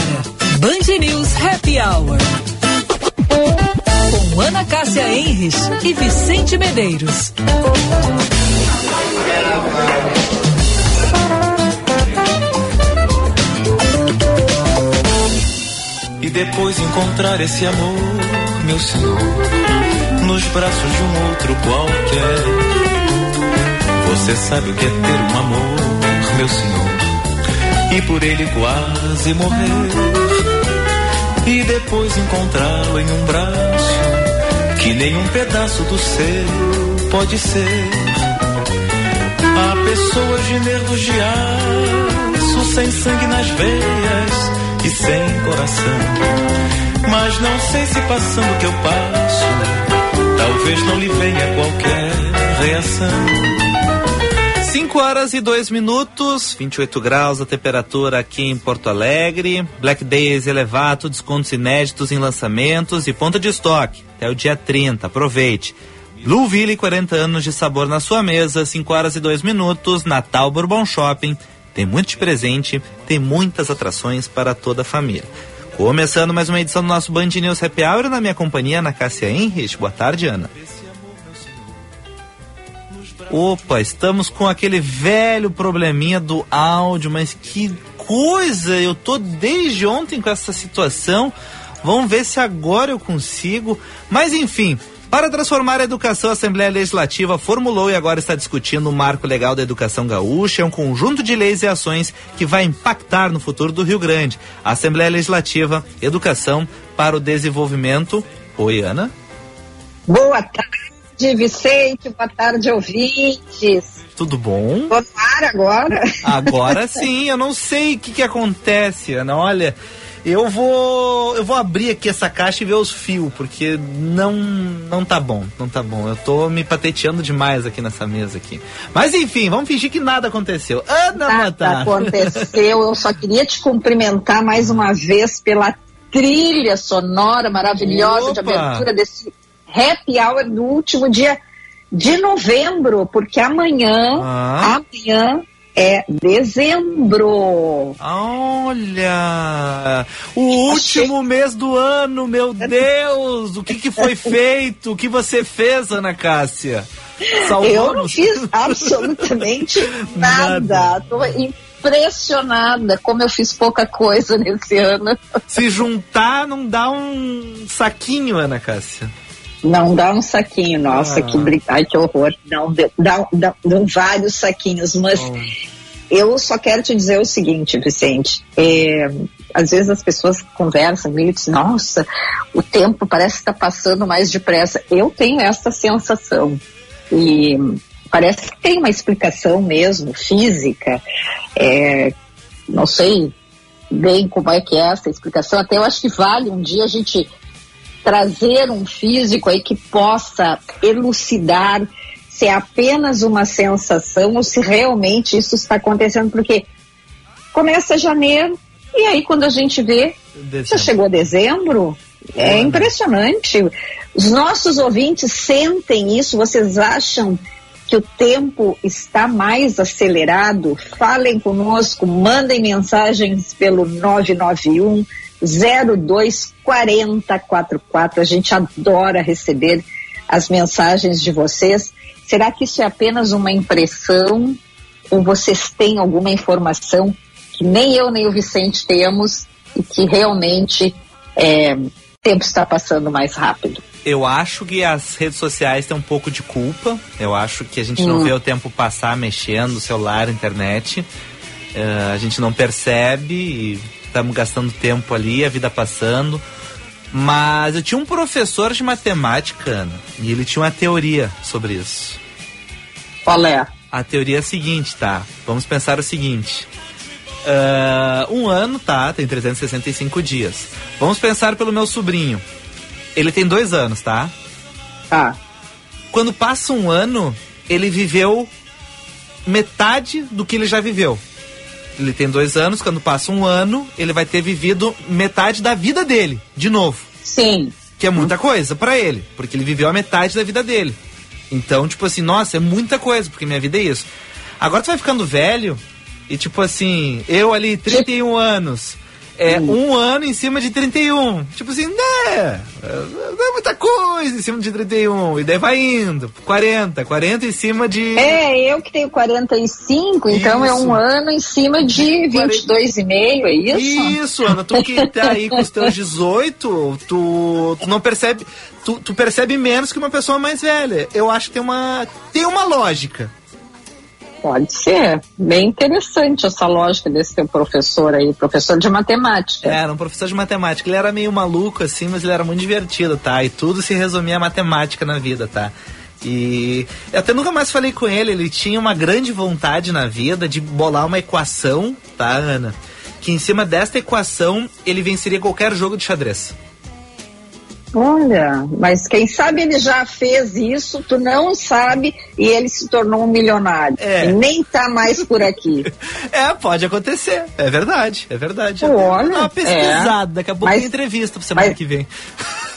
agora, Band News Happy Hour. Com Ana Cássia Enres e Vicente Medeiros. E depois encontrar esse amor, meu Senhor, nos braços de um outro qualquer. Você sabe o que é ter um amor, meu Senhor, e por ele quase morrer. E depois encontrá-lo em um braço que nenhum pedaço do seu pode ser. Há pessoas de nervos de aço, sem sangue nas veias e sem coração. Mas não sei se passando o que eu passo, talvez não lhe venha qualquer reação. 5 horas e 2 minutos, 28 graus a temperatura aqui em Porto Alegre. Black Days elevado, descontos inéditos em lançamentos e ponta de estoque até o dia 30. Aproveite. Blueville, 40 anos de sabor na sua mesa, 5 horas e 2 minutos, Natal Bourbon Shopping. Tem muito de presente, tem muitas atrações para toda a família. Começando mais uma edição do nosso Band News Happy Hour na minha companhia, Ana Cássia Henrich. Boa tarde, Ana. Opa, estamos com aquele velho probleminha do áudio, mas que coisa! Eu tô desde ontem com essa situação. Vamos ver se agora eu consigo. Mas enfim, para transformar a educação, a Assembleia Legislativa formulou e agora está discutindo o marco legal da educação gaúcha. É um conjunto de leis e ações que vai impactar no futuro do Rio Grande. A Assembleia Legislativa, Educação para o Desenvolvimento. Oi, Ana. Boa tarde, Vicente. Boa tarde, ouvintes. Tudo bom? Ar agora? Agora sim, eu não sei o que, que acontece, Ana. Olha, eu vou eu vou abrir aqui essa caixa e ver os fios, porque não não tá bom, não tá bom. Eu tô me pateteando demais aqui nessa mesa aqui. Mas enfim, vamos fingir que nada aconteceu. Ana Nada Matar. aconteceu. Eu só queria te cumprimentar mais uma vez pela trilha sonora maravilhosa de Opa! abertura desse happy hour do último dia de novembro, porque amanhã, Ah. amanhã é dezembro. Olha! O último mês do ano, meu Deus! O que, que foi feito? O que você fez, Ana Cássia? Salvamos? Eu não fiz absolutamente Nada. nada. Tô impressionada como eu fiz pouca coisa nesse ano. Se juntar, não dá um saquinho, Ana Cássia. Não dá um saquinho, nossa, Ah. que. Ai, que horror. Não, deu- dá, dá, dão vários saquinhos, mas Oh. eu só quero te dizer o seguinte, Vicente. é, às vezes as pessoas conversam e dizem, nossa, o tempo parece que está passando mais depressa. Eu tenho essa sensação. E parece que tem uma explicação mesmo, física. É, não sei bem como é que é essa explicação. Até eu acho que vale um dia a gente trazer um físico aí que possa elucidar se é apenas uma sensação ou se realmente isso está acontecendo, porque começa janeiro e aí quando a gente vê, já Dezembro. chegou dezembro, é Olha. impressionante. Os nossos ouvintes sentem isso, vocês acham que o tempo está mais acelerado? Falem conosco, mandem mensagens pelo 991 02 4044. A gente adora receber as mensagens de vocês. Será que isso é apenas uma impressão ou vocês têm alguma informação que nem eu nem o Vicente temos e que realmente é, o tempo está passando mais rápido? Eu acho que as redes sociais têm um pouco de culpa. Eu acho que a gente não Hum. vê o tempo passar mexendo, celular, internet. Eh, a gente não percebe e estamos gastando tempo ali, a vida passando. Mas eu tinha um professor de matemática, Ana, e ele tinha uma teoria sobre isso. Qual é? A teoria é a seguinte, tá? Vamos pensar o seguinte. Ah, um ano, tá? Tem 365 dias. Vamos pensar pelo meu sobrinho. Ele tem dois anos, tá? Ah, Quando passa um ano, ele viveu metade do que ele já viveu. Ele tem dois anos, quando passa um ano, ele vai ter vivido metade da vida dele, de novo. sim. Que é muita coisa pra ele, porque ele viveu a metade da vida dele. Então, tipo assim, nossa, é muita coisa, porque minha vida é isso. Agora tu vai ficando velho e, tipo assim, eu ali, 31 anos, é um ano em cima de 31. Tipo assim, né? Não é muita coisa em cima de 31. E daí vai indo. 40, 40 em cima de. É, eu que tenho 45, então é um ano em cima de 22,5, é isso? Isso, Ana, tu que tá aí com os teus 18, tu, tu não percebe. Tu, tu percebe menos que uma pessoa mais velha. Eu acho que tem uma, tem uma lógica. Pode ser. Bem interessante essa lógica desse teu professor aí, professor de matemática. É, era um professor de matemática. Ele era meio maluco, assim, mas ele era muito divertido, tá? E tudo se resumia a matemática na vida, tá? E eu até nunca mais falei com ele. Ele tinha uma grande vontade na vida de bolar uma equação, tá, Ana? Que em cima desta equação ele venceria qualquer jogo de xadrez. Olha, mas quem sabe ele já fez isso, tu não sabe, e ele se tornou um milionário. É. Nem tá mais por aqui. é, pode acontecer. É verdade, é verdade. Olha, Dá uma pesquisada, é. daqui a pouco mas, tem entrevista pra semana mas, que vem.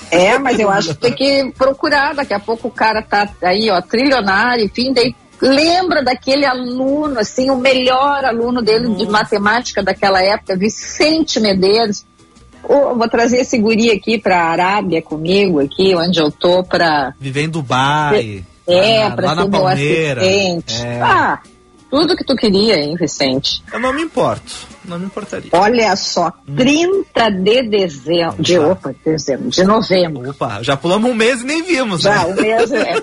É, mas eu acho que tem que procurar, daqui a pouco o cara tá aí, ó, trilionário, enfim, daí lembra daquele aluno, assim, o melhor aluno dele Nossa. de matemática daquela época, Vicente Medeiros, Oh, vou trazer esse guri aqui para a Arábia comigo, aqui onde eu tô para viver em Dubai. É, para ser meu assistente. É. Ah, tudo que tu queria, hein, Vicente? Eu não me importo, não me importaria. Olha só, hum. 30 de dezembro, de opa, dezembro, de novembro. Opa, já pulamos um mês e nem vimos. Já, né? um mês é.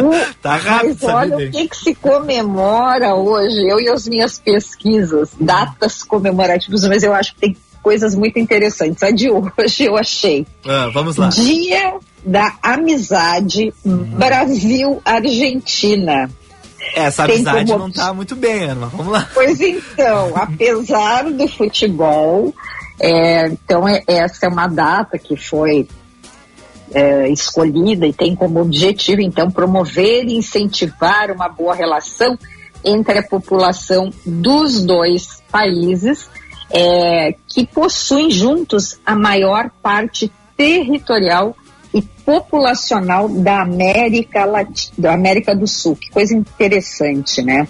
O, tá rápido. Mas olha o que, que se comemora hoje, eu e as minhas pesquisas, datas comemorativas, mas eu acho que tem coisas muito interessantes. A de hoje eu achei. Ah, vamos lá. Dia da Amizade. Brasil-Argentina. Essa amizade como... não está muito bem, Ana. Vamos lá. Pois então, apesar do futebol, é, então é, essa é uma data que foi é, escolhida e tem como objetivo, então, promover e incentivar uma boa relação entre a população dos dois países é, que possuem juntos a maior parte territorial e populacional da América, Latina, da América do Sul. Que coisa interessante, né?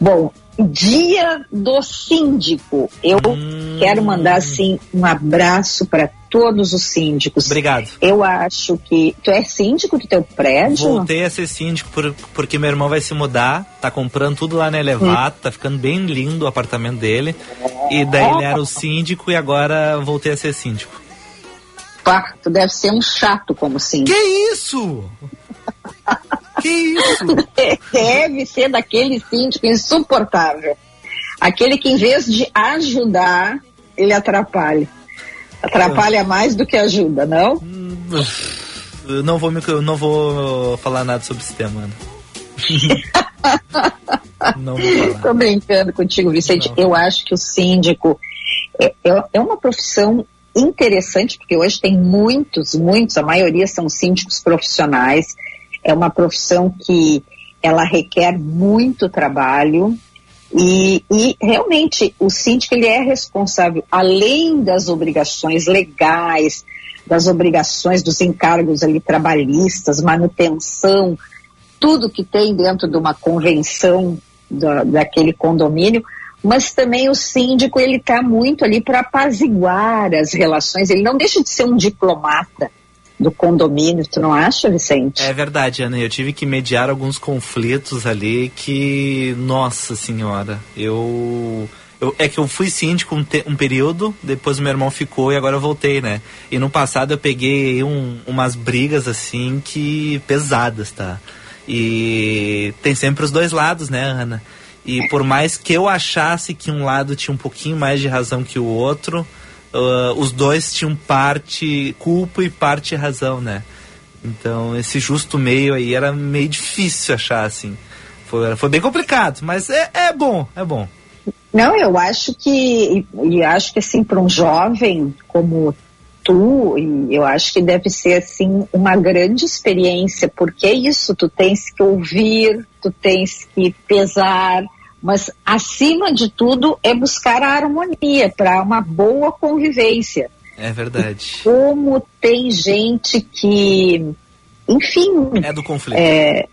Bom, Dia do Síndico. Eu hum. quero mandar assim um abraço para todos os síndicos. Obrigado. Eu acho que tu é síndico do teu prédio? Voltei a ser síndico por, porque meu irmão vai se mudar, tá comprando tudo lá na Elevata, hum. tá ficando bem lindo o apartamento dele. E daí ele era o síndico e agora voltei a ser síndico. Pá, tu deve ser um chato como síndico. Que isso? que isso? Deve ser daquele síndico insuportável. Aquele que em vez de ajudar, ele atrapalha. Atrapalha mais do que ajuda, não? Eu não vou, me, não vou falar nada sobre esse tema, Ana. não vou falar. Tô brincando contigo, Vicente. Não. Eu acho que o síndico é, é, é uma profissão interessante, porque hoje tem muitos, muitos, a maioria são síndicos profissionais. É uma profissão que ela requer muito trabalho, e, e, realmente o síndico ele é responsável, além das obrigações legais, das obrigações dos encargos ali trabalhistas, manutenção, tudo que tem dentro de uma convenção da, daquele condomínio, mas também o síndico ele está muito ali para apaziguar as relações, ele não deixa de ser um diplomata, do condomínio, tu não acha, Vicente? É verdade, Ana. Eu tive que mediar alguns conflitos ali que, nossa senhora, eu. Eu, é que eu fui síndico um, te, um, período, depois meu irmão ficou e agora eu voltei, né? E no passado eu peguei um, umas brigas assim que pesadas, tá? E tem sempre os dois lados, né, Ana? E por mais que eu achasse que um lado tinha um pouquinho mais de razão que o outro, uh, os dois tinham parte culpa e parte razão, né? Então esse justo meio aí era meio difícil achar, assim. Foi, foi bem complicado, mas é, é bom, é bom. Não, eu acho que, e acho que assim, para um jovem como tu, eu acho que deve ser assim uma grande experiência, porque é isso, tu tens que ouvir, tu tens que pesar, mas acima de tudo é buscar a harmonia para uma boa convivência. É verdade. E como tem gente que, enfim. É do conflito. É,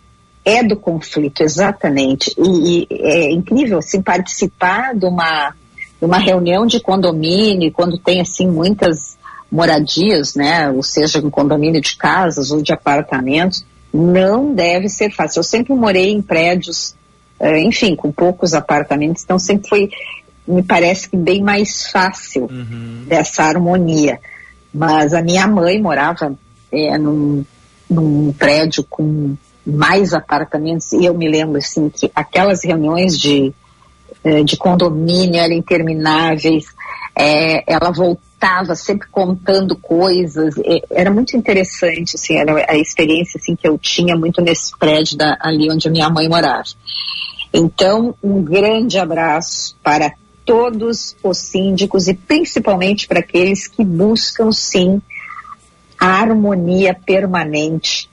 é do conflito, exatamente. E, e, é incrível assim, participar de uma, uma reunião de condomínio, quando tem assim muitas moradias, né, ou seja, um condomínio de casas ou de apartamentos, não deve ser fácil. Eu sempre morei em prédios, enfim, com poucos apartamentos, então sempre foi, me parece que bem mais fácil uhum. dessa harmonia. Mas a minha mãe morava é, num, num prédio com mais apartamentos e eu me lembro assim que aquelas reuniões de eh, de condomínio eram intermináveis é, ela voltava sempre contando coisas. Era muito interessante assim era a experiência assim que eu tinha muito nesse prédio da, ali onde a minha mãe morava. Então um grande abraço para todos os síndicos e principalmente para aqueles que buscam sim a harmonia permanente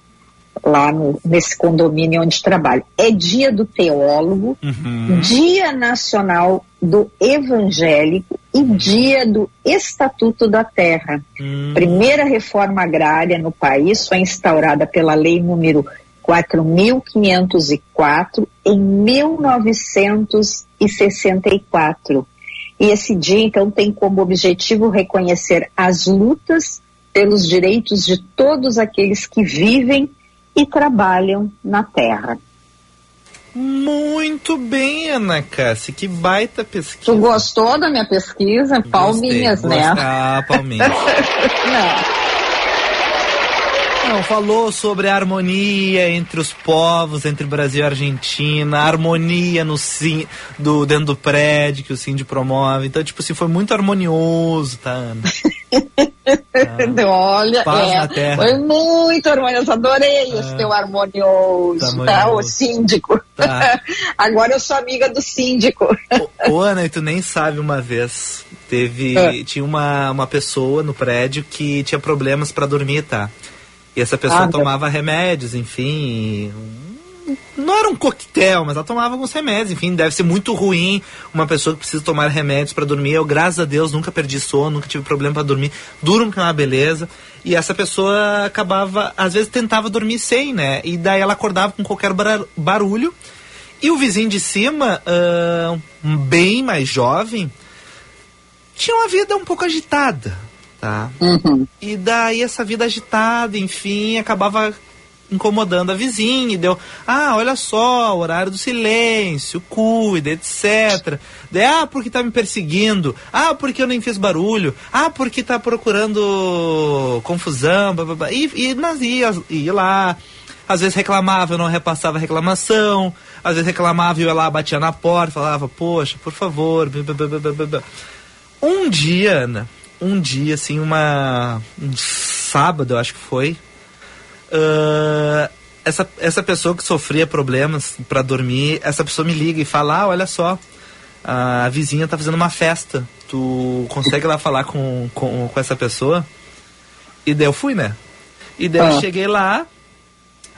lá no, nesse condomínio onde trabalho. É dia do teólogo, uhum. dia nacional do evangélico e dia do Estatuto da Terra. Uhum. Primeira reforma agrária no país foi instaurada pela lei número 4.504 em 1964. E esse dia, então, tem como objetivo reconhecer as lutas pelos direitos de todos aqueles que vivem e trabalham na terra. Muito bem, Ana Cássia, que baita pesquisa. Tu gostou da minha pesquisa? Gostei, palminhas, né? Ah, palminhas. Não. Não, falou sobre a harmonia entre os povos, entre Brasil e Argentina, a harmonia no sim, do, dentro do prédio que o Cindy promove. Então, tipo assim, foi muito harmonioso, tá, Ana? Ah, Olha, é, foi muito harmonioso. Adorei ah, esse teu harmonioso, tá, harmonioso. tá? O síndico. Tá. Agora eu sou amiga do síndico. Ô, ô, Ana, e tu nem sabe uma vez. Teve. É. Tinha uma, uma pessoa no prédio que tinha problemas para dormir, tá? E essa pessoa ah, tomava remédios, enfim. Não era um coquetel, mas ela tomava alguns remédios. Enfim, deve ser muito ruim uma pessoa que precisa tomar remédios para dormir. Eu, graças a Deus, nunca perdi sono, nunca tive problema para dormir. Durmo que é uma beleza. E essa pessoa acabava, às vezes tentava dormir sem, né? E daí ela acordava com qualquer barulho. E o vizinho de cima, uh, bem mais jovem, tinha uma vida um pouco agitada tá? Uhum. E daí essa vida agitada, enfim, acabava incomodando a vizinha, e deu, ah, olha só, horário do silêncio, cuida, etc. Daí, ah, porque tá me perseguindo, ah, porque eu nem fiz barulho, ah, porque tá procurando confusão, blá, blá, blá. E, e mas ia, ia lá, às vezes reclamava, eu não repassava a reclamação, às vezes reclamava e eu ia lá, batia na porta, falava, poxa, por favor, blá, blá, blá, blá. Um dia, Ana, um dia, assim, uma. Um sábado, eu acho que foi. Uh, essa, essa pessoa que sofria problemas para dormir, essa pessoa me liga e fala: ah, olha só, a vizinha tá fazendo uma festa. Tu consegue lá falar com, com, com essa pessoa? E daí eu fui, né? E daí ah. eu cheguei lá,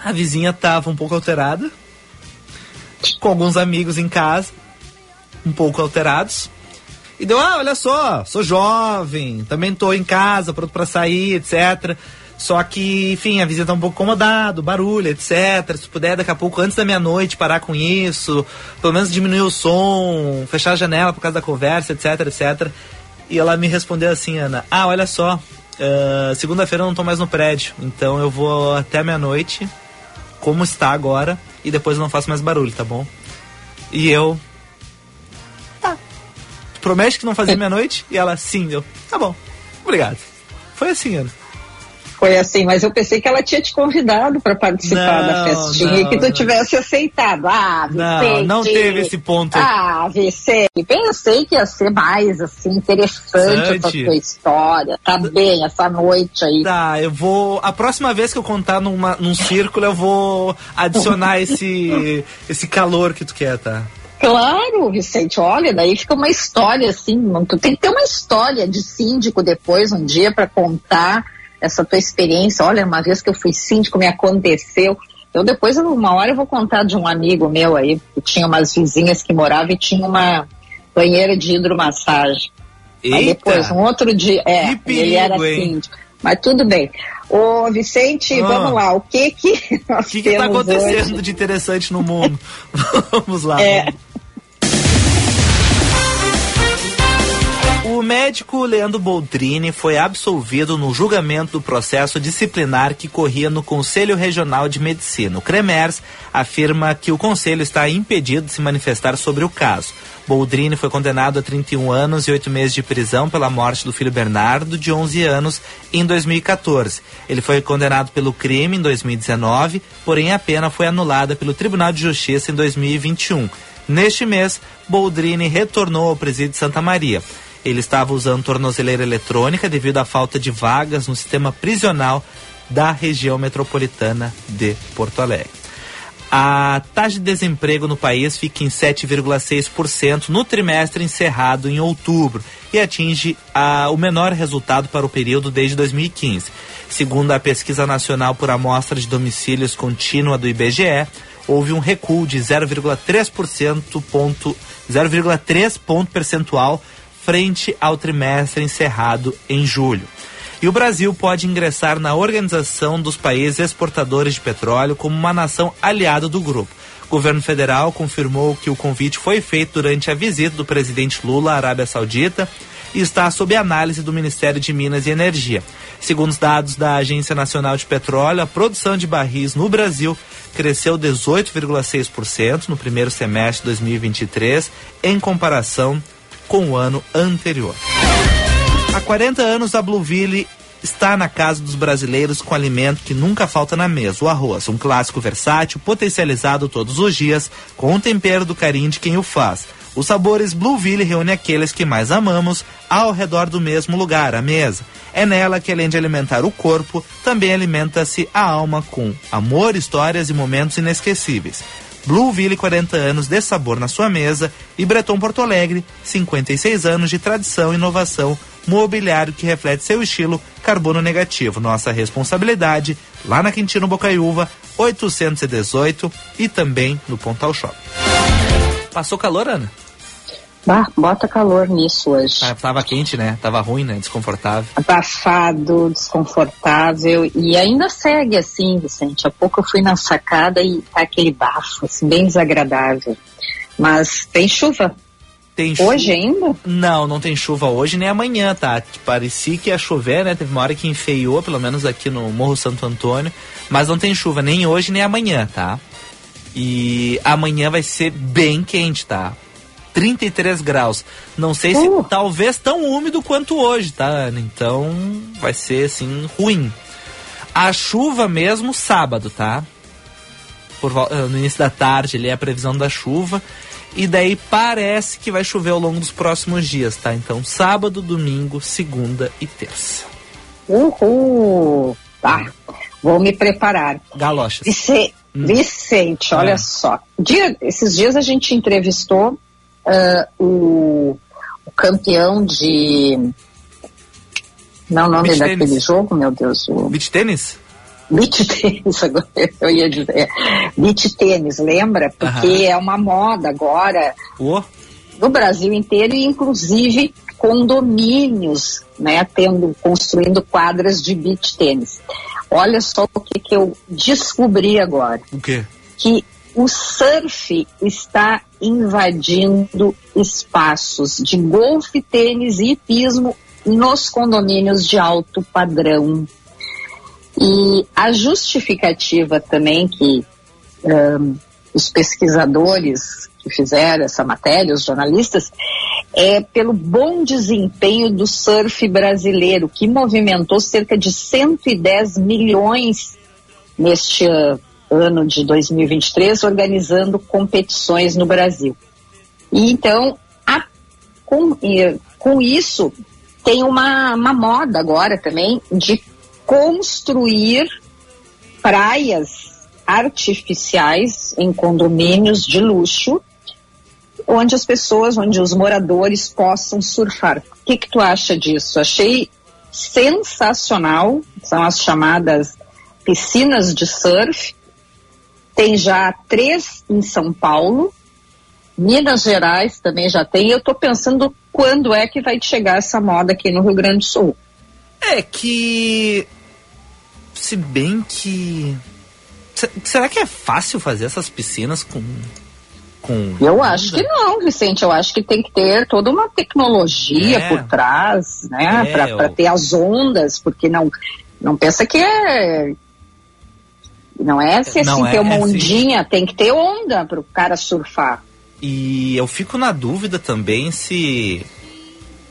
a vizinha tava um pouco alterada, com alguns amigos em casa, um pouco alterados. E deu, ah, olha só, sou jovem, também tô em casa, pronto para sair, etc. Só que, enfim, a visita tá um pouco incomodado, barulho, etc. Se puder, daqui a pouco, antes da meia-noite, parar com isso, pelo menos diminuir o som, fechar a janela por causa da conversa, etc, etc. E ela me respondeu assim, Ana, ah, olha só, uh, segunda-feira eu não tô mais no prédio, então eu vou até meia-noite, como está agora, e depois eu não faço mais barulho, tá bom? E eu, promete que não fazia meia-noite? E ela, sim, eu, tá bom, obrigado. Foi assim, Ana. Foi assim, mas eu pensei que ela tinha te convidado para participar não, da festinha e que tu não. tivesse aceitado. Ah, Vicente. Não, não teve esse ponto. Ah, Vicente, pensei que ia ser mais assim interessante Sante. essa tua história. Tá bem essa noite aí. Tá, eu vou. A próxima vez que eu contar numa, num círculo, eu vou adicionar esse, esse calor que tu quer, tá? Claro, Vicente, olha, daí fica uma história assim, tu tem que ter uma história de síndico depois, um dia, para contar essa tua experiência. Olha, uma vez que eu fui síndico, me aconteceu. Eu depois, uma hora, eu vou contar de um amigo meu aí, que tinha umas vizinhas que moravam e tinha uma banheira de hidromassagem. Eita. Aí depois, um outro dia, é, perigo, ele era síndico. Mas tudo bem. Ô, Vicente, ah. vamos lá. O que que nós O que está acontecendo hoje? de interessante no mundo? vamos lá. É. Vamos. Médico Leandro Boldrini foi absolvido no julgamento do processo disciplinar que corria no Conselho Regional de Medicina. O CREMERS afirma que o conselho está impedido de se manifestar sobre o caso. Boldrini foi condenado a 31 anos e 8 meses de prisão pela morte do filho Bernardo, de 11 anos, em 2014. Ele foi condenado pelo crime em 2019, porém a pena foi anulada pelo Tribunal de Justiça em 2021. Neste mês, Boldrini retornou ao presídio de Santa Maria. Ele estava usando tornozeleira eletrônica devido à falta de vagas no sistema prisional da região metropolitana de Porto Alegre. A taxa de desemprego no país fica em 7,6% no trimestre encerrado em outubro e atinge a, o menor resultado para o período desde 2015. Segundo a Pesquisa Nacional por Amostra de Domicílios Contínua do IBGE, houve um recuo de 0,3% ponto 0,3 ponto percentual frente ao trimestre encerrado em julho. E o Brasil pode ingressar na Organização dos Países Exportadores de Petróleo como uma nação aliada do grupo. O governo federal confirmou que o convite foi feito durante a visita do presidente Lula à Arábia Saudita e está sob análise do Ministério de Minas e Energia. Segundo os dados da Agência Nacional de Petróleo, a produção de barris no Brasil cresceu 18,6% no primeiro semestre de 2023, em comparação com o ano anterior. Há 40 anos, a Blueville está na casa dos brasileiros com alimento que nunca falta na mesa, o arroz, um clássico versátil, potencializado todos os dias, com o tempero do carinho de quem o faz. Os sabores Blueville reúne aqueles que mais amamos ao redor do mesmo lugar, a mesa. É nela que, além de alimentar o corpo, também alimenta-se a alma com amor, histórias e momentos inesquecíveis. Blueville, 40 anos de sabor na sua mesa. E Breton Porto Alegre, 56 anos de tradição e inovação. Mobiliário que reflete seu estilo carbono negativo. Nossa responsabilidade lá na Quintino Bocaiúva, 818 e também no Pontal Shop. Passou calor, Ana? Bah, bota calor nisso hoje. Ah, tava quente, né? Tava ruim, né? Desconfortável. Abafado, desconfortável e ainda segue assim, Vicente. Há pouco eu fui na sacada e tá aquele bafo, assim, bem desagradável. Mas tem chuva? Tem Hoje ainda? Não, não tem chuva hoje nem amanhã, tá? Parecia que ia chover, né? Teve uma hora que enfeiou, pelo menos aqui no Morro Santo Antônio. Mas não tem chuva nem hoje nem amanhã, tá? E amanhã vai ser bem quente, tá? 33 graus. Não sei se Uh. talvez tão úmido quanto hoje, tá, Ana? Então vai ser assim ruim. A chuva mesmo sábado, tá? Por, eh, no início da tarde ali é a previsão da chuva. E daí parece que vai chover ao longo dos próximos dias, tá? Então sábado, domingo, segunda e terça. Uhul! Tá, vou me preparar. Galochas. Vice- Vicente, olha É. só. Dia- esses dias a gente entrevistou ah, o, o campeão de. Não é o nome Beach daquele tênis. jogo, meu Deus. O Beach tênis? beach tênis, agora eu ia dizer. Beach tênis, lembra? Porque Aham. é uma moda agora no Brasil inteiro e inclusive condomínios, né, tendo construindo quadras de beach tênis. Olha só o que, que eu descobri agora, o quê? que o surf está invadindo espaços de golfe, tênis e hipismo nos condomínios de alto padrão. E a justificativa também que ahn, os pesquisadores que fizeram essa matéria, os jornalistas, é pelo bom desempenho do surf brasileiro, que movimentou cerca de 110 milhões neste ah, ano de 2023, organizando competições no Brasil. E então, a- com, com isso, tem uma, uma moda agora também de construir praias artificiais em condomínios de luxo, onde as pessoas, onde os moradores possam surfar. O que, que tu acha disso? Achei sensacional, são as chamadas piscinas de surf. Tem já três em São Paulo, Minas Gerais também já tem. Eu estou pensando quando é que vai chegar essa moda aqui no Rio Grande do Sul. É que. Se bem que. Se- Será que é fácil fazer essas piscinas com, com. Eu acho que não, Vicente. Eu acho que tem que ter toda uma tecnologia É. por trás, né? É, Pra eu- ter as ondas, porque não, não pensa que é. Não é se assim, Não é, ter uma é assim. ondinha, tem que ter onda para o cara surfar. E eu fico na dúvida também se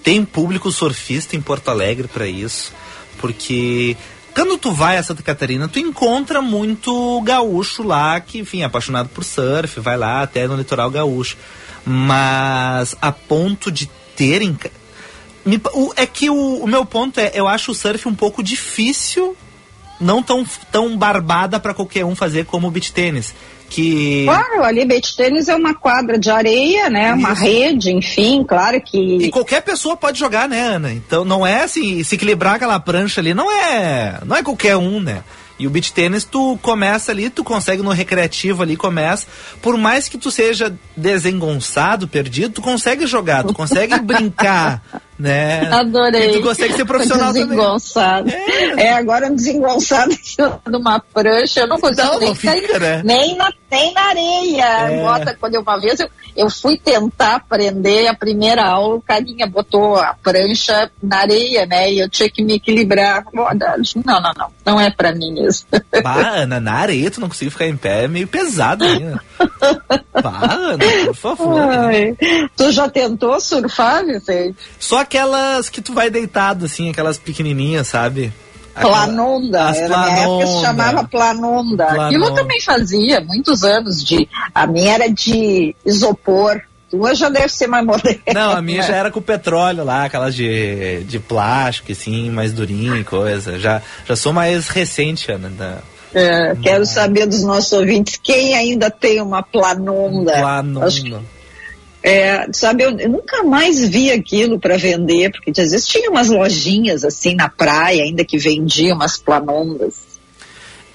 tem público surfista em Porto Alegre para isso, porque quando tu vai a Santa Catarina, tu encontra muito gaúcho lá que, enfim, é apaixonado por surf, vai lá até no litoral gaúcho. Mas a ponto de terem. é que o, o meu ponto é, eu acho o surf um pouco difícil, não tão, tão barbada para qualquer um fazer como o beach tênis. Que. Claro, ali beach tênis é uma quadra de areia, né? Uma Isso. rede, enfim, claro E que. qualquer pessoa pode jogar, né, Ana? Então não é assim, se equilibrar aquela prancha ali, não é, não é qualquer um, né? E o beach tênis tu começa ali, tu consegue no recreativo ali, começa. Por mais que tu seja desengonçado, perdido, tu consegue jogar, tu consegue brincar, né? Adorei. E tu consegue ser profissional também. desengonçado. É. agora um desengonçado de uma prancha, eu não consigo Não, nem, não fica, cair- né? nem, na, nem na areia. É. Bota, quando eu, uma vez eu, eu fui tentar aprender a primeira aula, o carinha botou a prancha na areia, né? E eu tinha que me equilibrar. Não, não, não. Não é pra mim isso. Bah, Ana, na areia tu não consegue ficar em pé, é meio pesado né? Bah, Ana, por favor. Ai, tu já tentou surfar, Vicente? Só aquelas que tu vai deitado, assim, aquelas pequenininhas, sabe? Aquela- Planonda, As era, na época se planonda. chamava planonda. Planonda. Aquilo eu também fazia, muitos anos de. A minha era de isopor. Tua já deve ser mais moderna. Não, a minha já era com petróleo lá, aquelas de, de plástico, assim, mais durinha e coisa. Já, já sou mais recente, Ana. Da É, quero saber dos nossos ouvintes quem ainda tem uma planonda. Planonda. É, sabe, eu, eu nunca mais vi aquilo para vender, porque às vezes tinha umas lojinhas assim na praia ainda que vendiam umas planondas.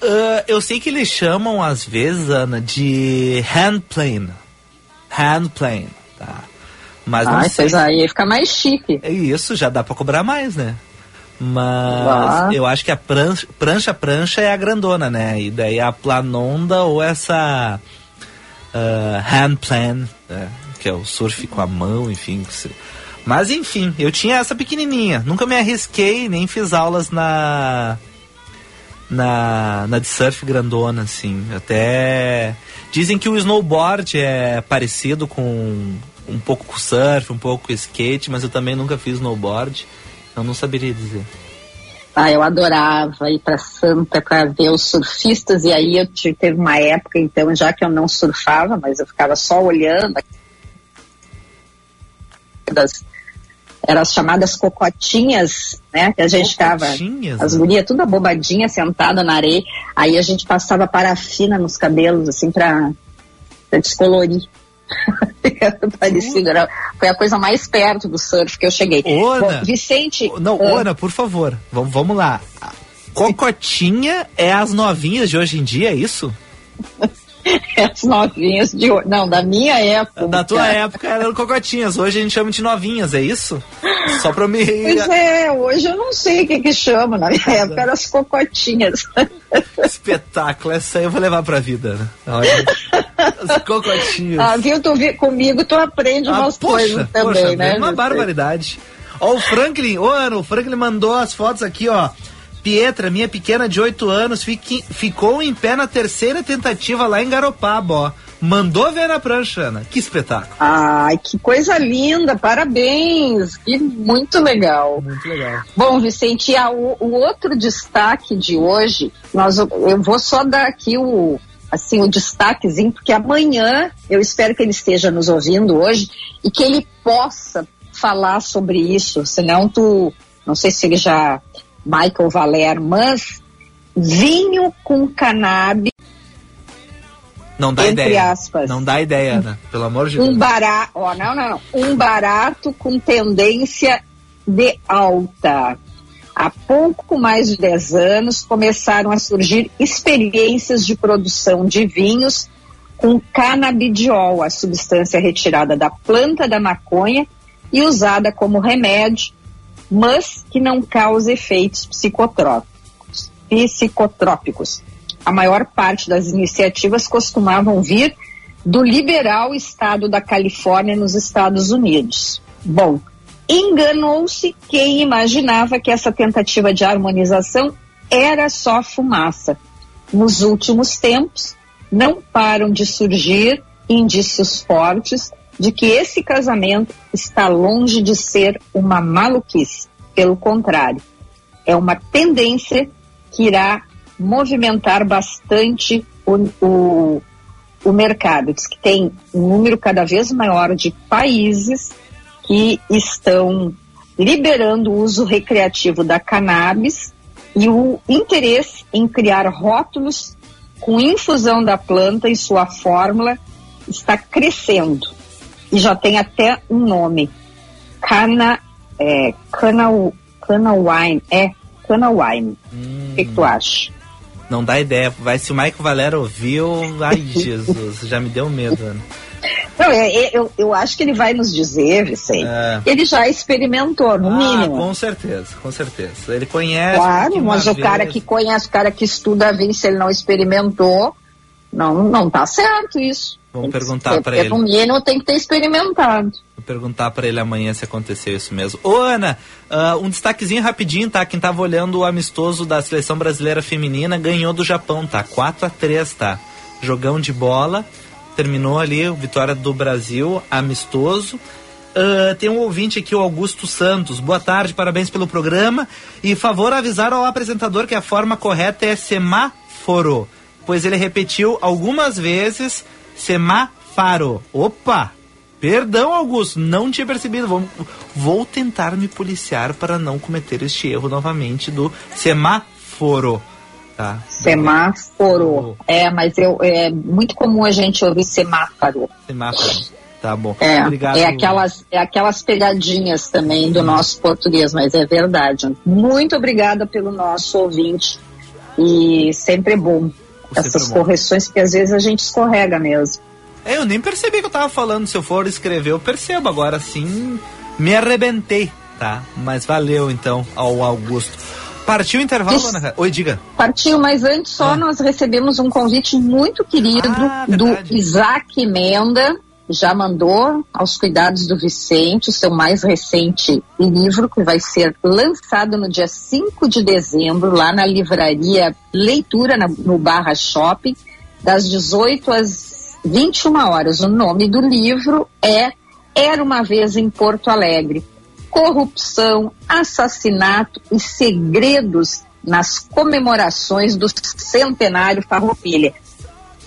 Ah, eu sei que eles chamam, às vezes, Ana, de handplane. Handplane, tá? Mas não Ai, sei. pois aí fica mais chique. É isso, já dá pra cobrar mais, né? Mas Ah. eu acho que a prancha, prancha prancha é a grandona, né? E daí a planonda ou essa ah, handplan, né? Que é o surf com a mão, enfim. Mas enfim, eu tinha essa pequenininha. Nunca me arrisquei, nem fiz aulas na na, na de surf grandona, assim. Até dizem que o snowboard é parecido com um pouco com surf, um pouco com skate, mas eu também nunca fiz snowboard. Eu não saberia dizer. Ah, eu adorava ir para Santa para ver os surfistas e aí eu tive, teve uma época então já que eu não surfava, mas eu ficava só olhando das eram as chamadas cocotinhas, né? Que a gente Cocotinhas, as gurias tudo abobadinha sentada na areia, aí a gente passava parafina nos cabelos assim para descolorir. Era parecido, era- foi a coisa mais perto do surf que eu cheguei. Ô, Ana. Bom, Vicente, Não, Ana, por favor, vamos, vamos lá. Cocotinha é as novinhas de hoje em dia, é isso? As novinhas de hoje. Não, da minha época. Da tua época eram cocotinhas, hoje a gente chama de novinhas, é isso? Só pra me. Pois é, hoje eu não sei o que que chama. Na minha época eram as cocotinhas. Espetáculo, essa aí eu vou levar pra vida, né? Olha, as cocotinhas. ah, viu? Tu vi, comigo tu aprende Ah, umas coisas também, poxa, né? Uma barbaridade. Ó, o Franklin, ô Ana, o Franklin mandou as fotos aqui, ó. Pietra, minha pequena de 8 anos, fique- ficou em pé na terceira tentativa lá em Garopaba, ó. Mandou ver na prancha, Ana. Que espetáculo. Ai, que coisa linda, parabéns, que muito legal. Muito legal. Bom, Vicente, a- o, o outro destaque de hoje, nós, eu vou só dar aqui o, assim, o destaquezinho, porque amanhã eu espero que ele esteja nos ouvindo hoje e que ele possa falar sobre isso, senão tu, não sei se ele já, Michael Valer, mas vinho com cannabis, Não dá Entre ideia. aspas. Não dá ideia, Ana. Pelo amor de um Deus. barato, ó, não, não, não, um barato com tendência de alta. Há pouco mais de 10 anos começaram a surgir experiências de produção de vinhos com canabidiol, a substância retirada da planta da maconha e usada como remédio, mas que não causa efeitos psicotrópicos. psicotrópicos. A maior parte das iniciativas costumavam vir do liberal estado da Califórnia, nos Estados Unidos. Bom, enganou-se quem imaginava que essa tentativa de harmonização era só fumaça. Nos últimos tempos, não param de surgir indícios fortes de que esse casamento está longe de ser uma maluquice. Pelo contrário, é uma tendência que irá movimentar bastante o, o, o mercado. Diz que tem um número cada vez maior de países que estão liberando o uso recreativo da cannabis e o interesse em criar rótulos com infusão da planta e sua fórmula está crescendo e já tem até um nome, cana, é, cana, cana wine, é cana wine. Hum. O que, que, tu acha? Não dá ideia. Vai se o Maico Valera ouviu, ai Jesus, já me deu medo. Né? Não, é, é, eu, eu acho que ele vai nos dizer, Vicente. É. Ele já experimentou, no ah, mínimo. Com certeza, com certeza. Ele conhece. Claro, mas o vez... cara que conhece, o cara que estuda a se ele não experimentou, não, não tá certo isso. Vamos perguntar para ele. No mínimo tem que ter experimentado. Vou perguntar para ele amanhã se aconteceu isso mesmo. Ô Ana, uh, um destaquezinho rapidinho, tá? Quem tava olhando o amistoso da seleção brasileira feminina ganhou do Japão, tá? 4 a 3 tá? Jogão de bola, terminou ali, vitória do Brasil, amistoso. Uh, tem um ouvinte aqui, o Augusto Santos. Boa tarde, parabéns pelo programa. E favor avisar ao apresentador que a forma correta é semáforo, pois ele repetiu algumas vezes semáforo. Opa! Perdão, Augusto, não tinha percebido. Vou, vou tentar me policiar para não cometer este erro novamente do semáforo. Tá. Semáforo. É, mas eu, é muito comum a gente ouvir semáforo. Semáforo. Tá bom. É, Obrigado. É aquelas, é aquelas pegadinhas também do nosso português, mas é verdade. Muito obrigada pelo nosso ouvinte. E sempre é bom essas correções, porque às vezes a gente escorrega mesmo. É, eu nem percebi que eu tava falando. Se eu for escrever, eu percebo. Agora sim, me arrebentei, tá? Mas valeu então ao Augusto. Partiu o intervalo, Isso. Ana? Oi, diga. Partiu, mas antes só ah. nós recebemos um convite muito querido ah, do Isaac Menda, já mandou aos cuidados do Vicente o seu mais recente livro, que vai ser lançado no dia 5 de dezembro, lá na livraria Leitura, na, no Barra Shopping, das 18 às 21 horas. O nome do livro é Era uma Vez em Porto Alegre. Corrupção, assassinato e segredos nas comemorações do centenário Farroupilha.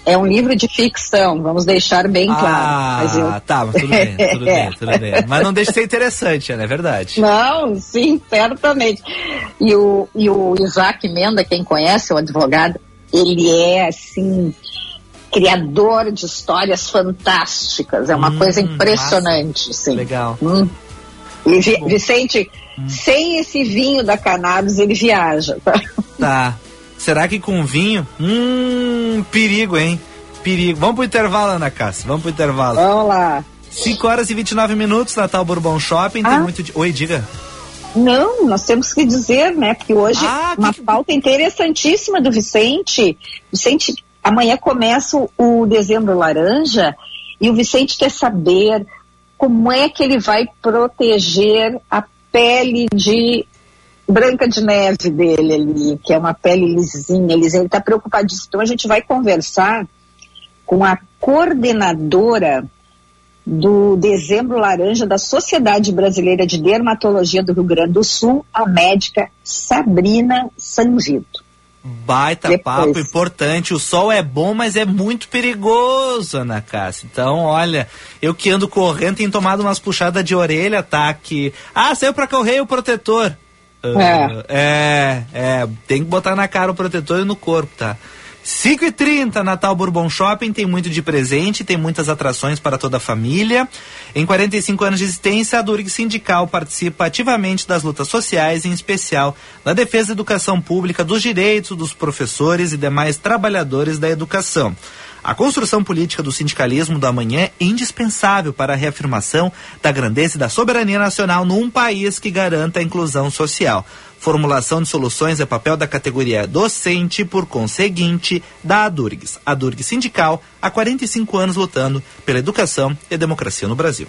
É um livro de ficção, vamos deixar bem claro. Ah, eu... tá, mas tudo bem, tudo bem, tudo bem. Mas não deixa de ser interessante, né? É verdade. Não, sim, certamente. E o, e o Isaac Menda, quem conhece, o advogado, ele é, assim, criador de histórias fantásticas. É uma hum, coisa impressionante, massa. sim. Legal. Hum. E Vicente, hum. sem esse vinho da cannabis, ele viaja. Tá. tá. Será que com vinho? Hum, perigo, hein? Perigo. Vamos pro intervalo, Ana Cássia. Vamos pro intervalo. Vamos lá. 5 horas e 29 minutos, Natal Bourbon Shopping. Tem ah. muito. De... Oi, diga. Não, nós temos que dizer, né? Porque hoje ah, uma que... pauta interessantíssima do Vicente. Vicente, amanhã começa o dezembro laranja e o Vicente quer saber como é que ele vai proteger a pele de Branca de Neve dele ali, que é uma pele lisinha, ele está preocupadíssimo. Então a gente vai conversar com a coordenadora do Dezembro Laranja da Sociedade Brasileira de Dermatologia do Rio Grande do Sul, a médica Sabrina Sanvito. Baita Depois. papo importante. O sol é bom, mas é muito perigoso, Ana Cássia. Então, olha, eu que ando correndo tenho tomado umas puxadas de orelha, tá? Que, ah, saiu pra correr o protetor. Uh, é. é, tem que botar na cara o protetor e no corpo, tá? 5 e 30 Natal Bourbon Shopping tem muito de presente, tem muitas atrações para toda a família. Em 45 anos de existência, a Durg Sindical participa ativamente das lutas sociais, em especial na defesa da educação pública, dos direitos dos professores e demais trabalhadores da educação. A construção política do sindicalismo do amanhã é indispensável para a reafirmação da grandeza e da soberania nacional num país que garanta a inclusão social. Formulação de soluções é papel da categoria docente, por conseguinte, da ADURGS. A ADURGS sindical, há 45 anos lutando pela educação e democracia no Brasil.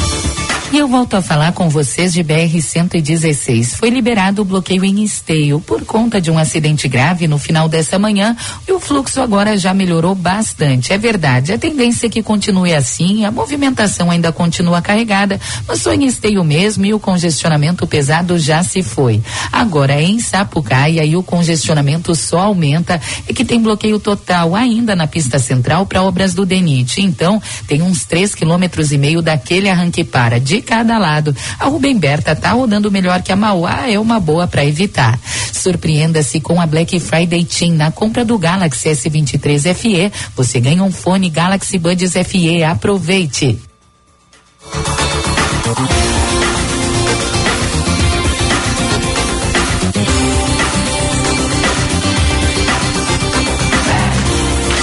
E eu volto a falar com vocês de BR-116. Foi liberado o bloqueio em Esteio por conta de um acidente grave no final dessa manhã e o fluxo agora já melhorou bastante. É verdade, a tendência é que continue assim, a movimentação ainda continua carregada, mas só em Esteio mesmo e o congestionamento pesado já se foi. Agora em Sapucaia e o congestionamento só aumenta, é que tem bloqueio total ainda na pista central para obras do DENIT. Então, tem uns três quilômetros e meio daquele arranque para de cada lado. A Rubem Berta tá rodando melhor que a Mauá, é uma boa para evitar. Surpreenda-se com a Black Friday Team na compra do Galaxy S23 FE. Você ganha um fone Galaxy Buds FE. Aproveite.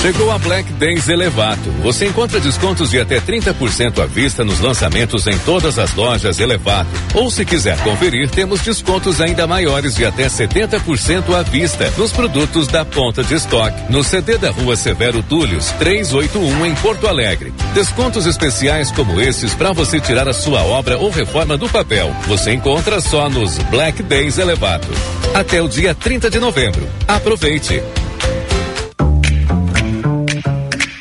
Chegou a Black Days Elevato. Você encontra descontos de até 30% à vista nos lançamentos em todas as lojas Elevato. Ou se quiser conferir, temos descontos ainda maiores de até 70% à vista nos produtos da ponta de estoque. No CD da Rua Severo Túlios, 381 em Porto Alegre. Descontos especiais como esses para você tirar a sua obra ou reforma do papel. Você encontra só nos Black Days Elevato. Até o dia 30 de novembro. Aproveite!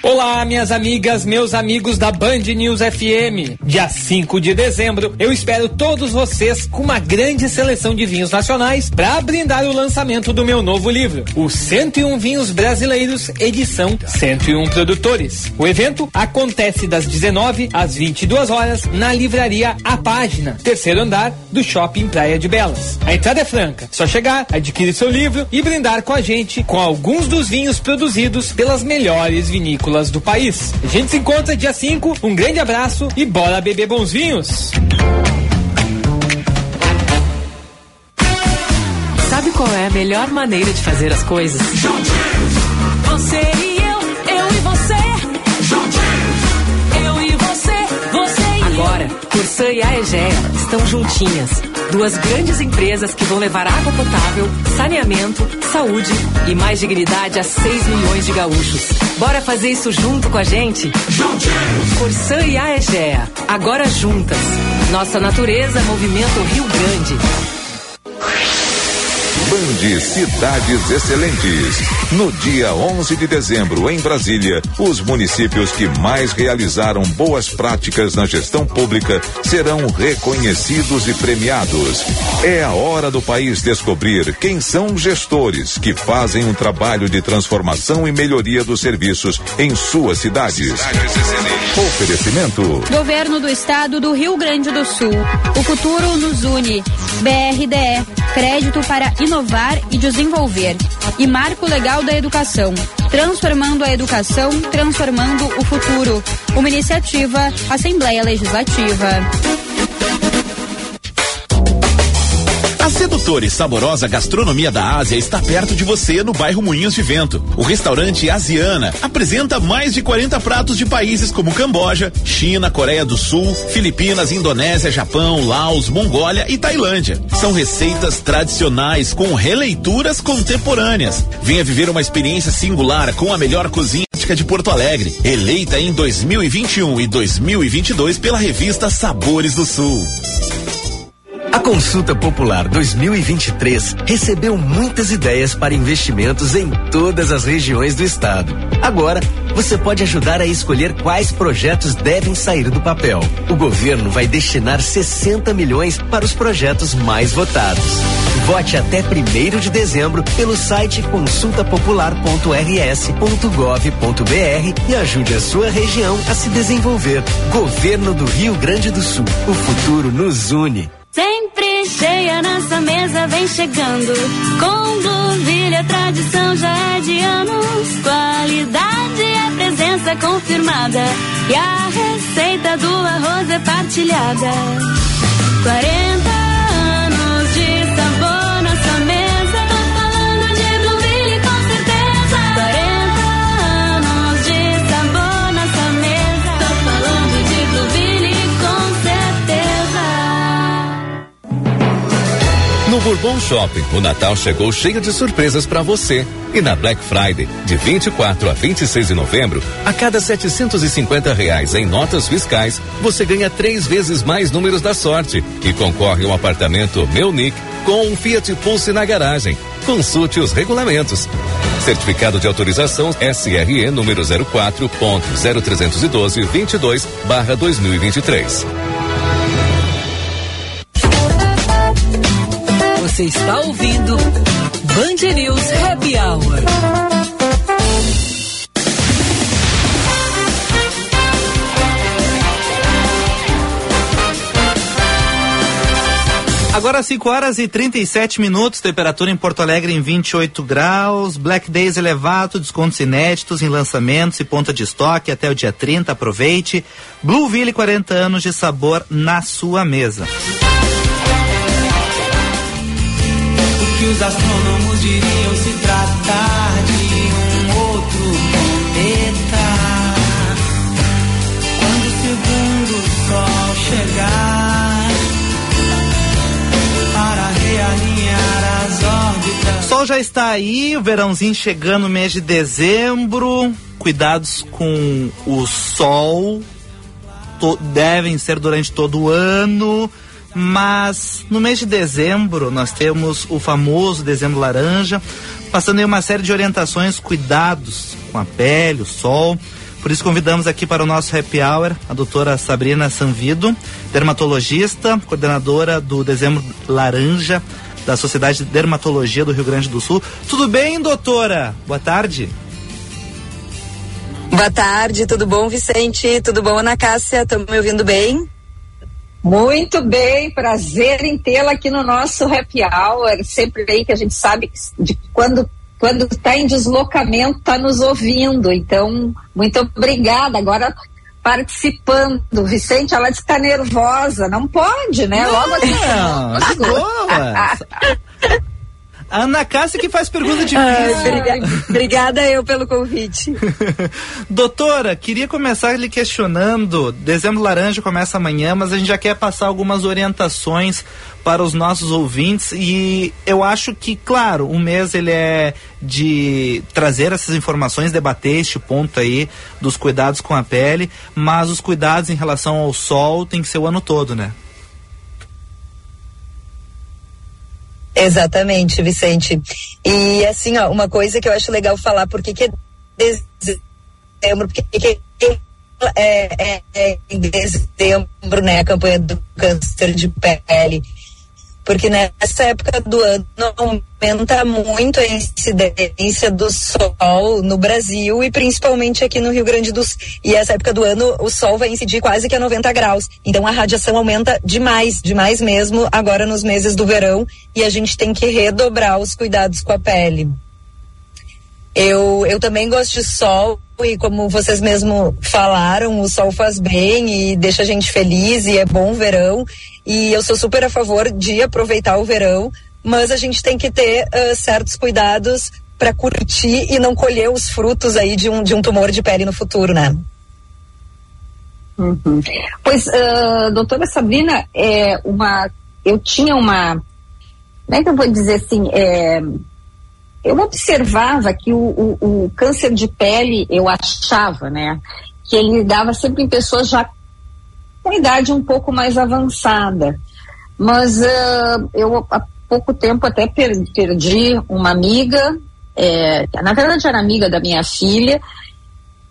Olá, minhas amigas, meus amigos da Band News FM. Dia 5 de dezembro, eu espero todos vocês com uma grande seleção de vinhos nacionais para brindar o lançamento do meu novo livro, Os 101 Vinhos Brasileiros, edição 101 Produtores. O evento acontece das 19 às 22 horas na livraria A Página, terceiro andar do Shopping Praia de Belas. A entrada é franca, só chegar, adquirir seu livro e brindar com a gente com alguns dos vinhos produzidos pelas melhores vinícolas do país. A gente se encontra dia 5. Um grande abraço e bora beber bons vinhos. Sabe qual é a melhor maneira de fazer as coisas? Você e eu, eu e você. Eu e você, você e Agora. Corsã e a Egea estão juntinhas Duas grandes empresas que vão levar água potável, saneamento, saúde e mais dignidade a 6 milhões de gaúchos. Bora fazer isso junto com a gente? Juntinhos! Corsã e Aegea, agora juntas. Nossa natureza movimenta o Rio Grande. Band Cidades Excelentes. No dia 11 de dezembro, em Brasília, os municípios que mais realizaram boas práticas na gestão pública serão reconhecidos e premiados. É a hora do país descobrir quem são gestores que fazem um trabalho de transformação e melhoria dos serviços em suas cidades. Oferecimento: Governo do Estado do Rio Grande do Sul. O futuro nos une. BRDE Crédito para inovação inovar e desenvolver. E Marco Legal da Educação. Transformando a educação, transformando o futuro. Uma iniciativa Assembleia Legislativa. A sedutora e saborosa gastronomia da Ásia está perto de você no bairro Moinhos de Vento. O restaurante Asiana apresenta mais de 40 pratos de países como Camboja, China, Coreia do Sul, Filipinas, Indonésia, Japão, Laos, Mongólia e Tailândia. São receitas tradicionais com releituras contemporâneas. Venha viver uma experiência singular com a melhor cozinha de Porto Alegre, eleita em 2021 e 2022 pela revista Sabores do Sul. A Consulta Popular 2023 recebeu muitas ideias para investimentos em todas as regiões do estado. Agora, você pode ajudar a escolher quais projetos devem sair do papel. O governo vai destinar 60 milhões para os projetos mais votados. Vote até 1 de dezembro pelo site consultapopular.rs.gov.br e ajude a sua região a se desenvolver. Governo do Rio Grande do Sul. O futuro nos une. Sempre cheia nossa mesa vem chegando. Com Blueville a tradição já é de anos. Qualidade é presença confirmada. E a receita do arroz é partilhada. 40 Bourbon Shopping, o Natal chegou cheio de surpresas para você. E na Black Friday, de 24 a 26 de novembro, a cada 750 reais em notas fiscais, você ganha três vezes mais números da sorte e concorre um apartamento Meu Nick com um Fiat Pulse na garagem. Consulte os regulamentos. Certificado de autorização SRE número 04.0312 22 barra 2023. Você está ouvindo Band News Happy Hour. Agora 5 horas e 37 minutos, temperatura em Porto Alegre em 28 graus, Black Days elevado, descontos inéditos em lançamentos e ponta de estoque até o dia 30, aproveite. Blueville 40 anos de sabor na sua mesa. Os astrônomos diriam se tratar de um outro planeta? Quando o segundo sol chegar para realinhar as órbitas. O sol já está aí, o verãozinho chegando no mês de dezembro. Cuidados com o sol devem ser durante todo o ano. Mas no mês de dezembro nós temos o famoso dezembro laranja, passando aí uma série de orientações, cuidados com a pele, o sol. Por isso convidamos aqui para o nosso happy hour a doutora Sabrina Sanvido, dermatologista, coordenadora do Dezembro Laranja da Sociedade de Dermatologia do Rio Grande do Sul. Tudo bem, doutora? Boa tarde. Boa tarde, tudo bom, Vicente? Tudo bom, Ana Cássia? Estão me ouvindo bem? Muito bem, prazer em tê-la aqui no nosso happy hour. Sempre aí que a gente sabe que de quando quando está em deslocamento está nos ouvindo. Então, muito obrigada. Agora participando. Vicente, ela está nervosa. Não pode, né? Logo assim. Não, de boa. A Ana Cássia que faz pergunta difícil. Ai, obrigada eu pelo convite. Doutora, queria começar lhe questionando. Dezembro Laranja começa amanhã, mas a gente já quer passar algumas orientações para os nossos ouvintes e eu acho que, claro, um mês ele é de trazer essas informações, debater este ponto aí dos cuidados com a pele, mas os cuidados em relação ao sol tem que ser o ano todo, né? Exatamente, Vicente. E assim, ó, uma coisa que eu acho legal falar, porque que é dezembro, porque que é, é, é em dezembro, né, a campanha do câncer de pele. Porque nessa época do ano aumenta muito a incidência do sol no Brasil e principalmente aqui no Rio Grande do Sul. E essa época do ano o sol vai incidir quase que a 90 graus. Então a radiação aumenta demais, demais mesmo agora nos meses do verão e a gente tem que redobrar os cuidados com a pele. Eu, eu também gosto de sol e como vocês mesmo falaram, o sol faz bem e deixa a gente feliz e é bom o verão. E eu sou super a favor de aproveitar o verão, mas a gente tem que ter ah, certos cuidados para curtir e não colher os frutos aí de um, de um tumor de pele no futuro, né? Uhum. Pois, ah, doutora Sabrina, é uma, eu tinha uma, como é que eu vou dizer assim, é, eu observava que o, o, o câncer de pele, eu achava, né, que ele dava sempre em pessoas já com idade um pouco mais avançada. Mas uh, eu há pouco tempo até per perdi uma amiga, é, na verdade era amiga da minha filha,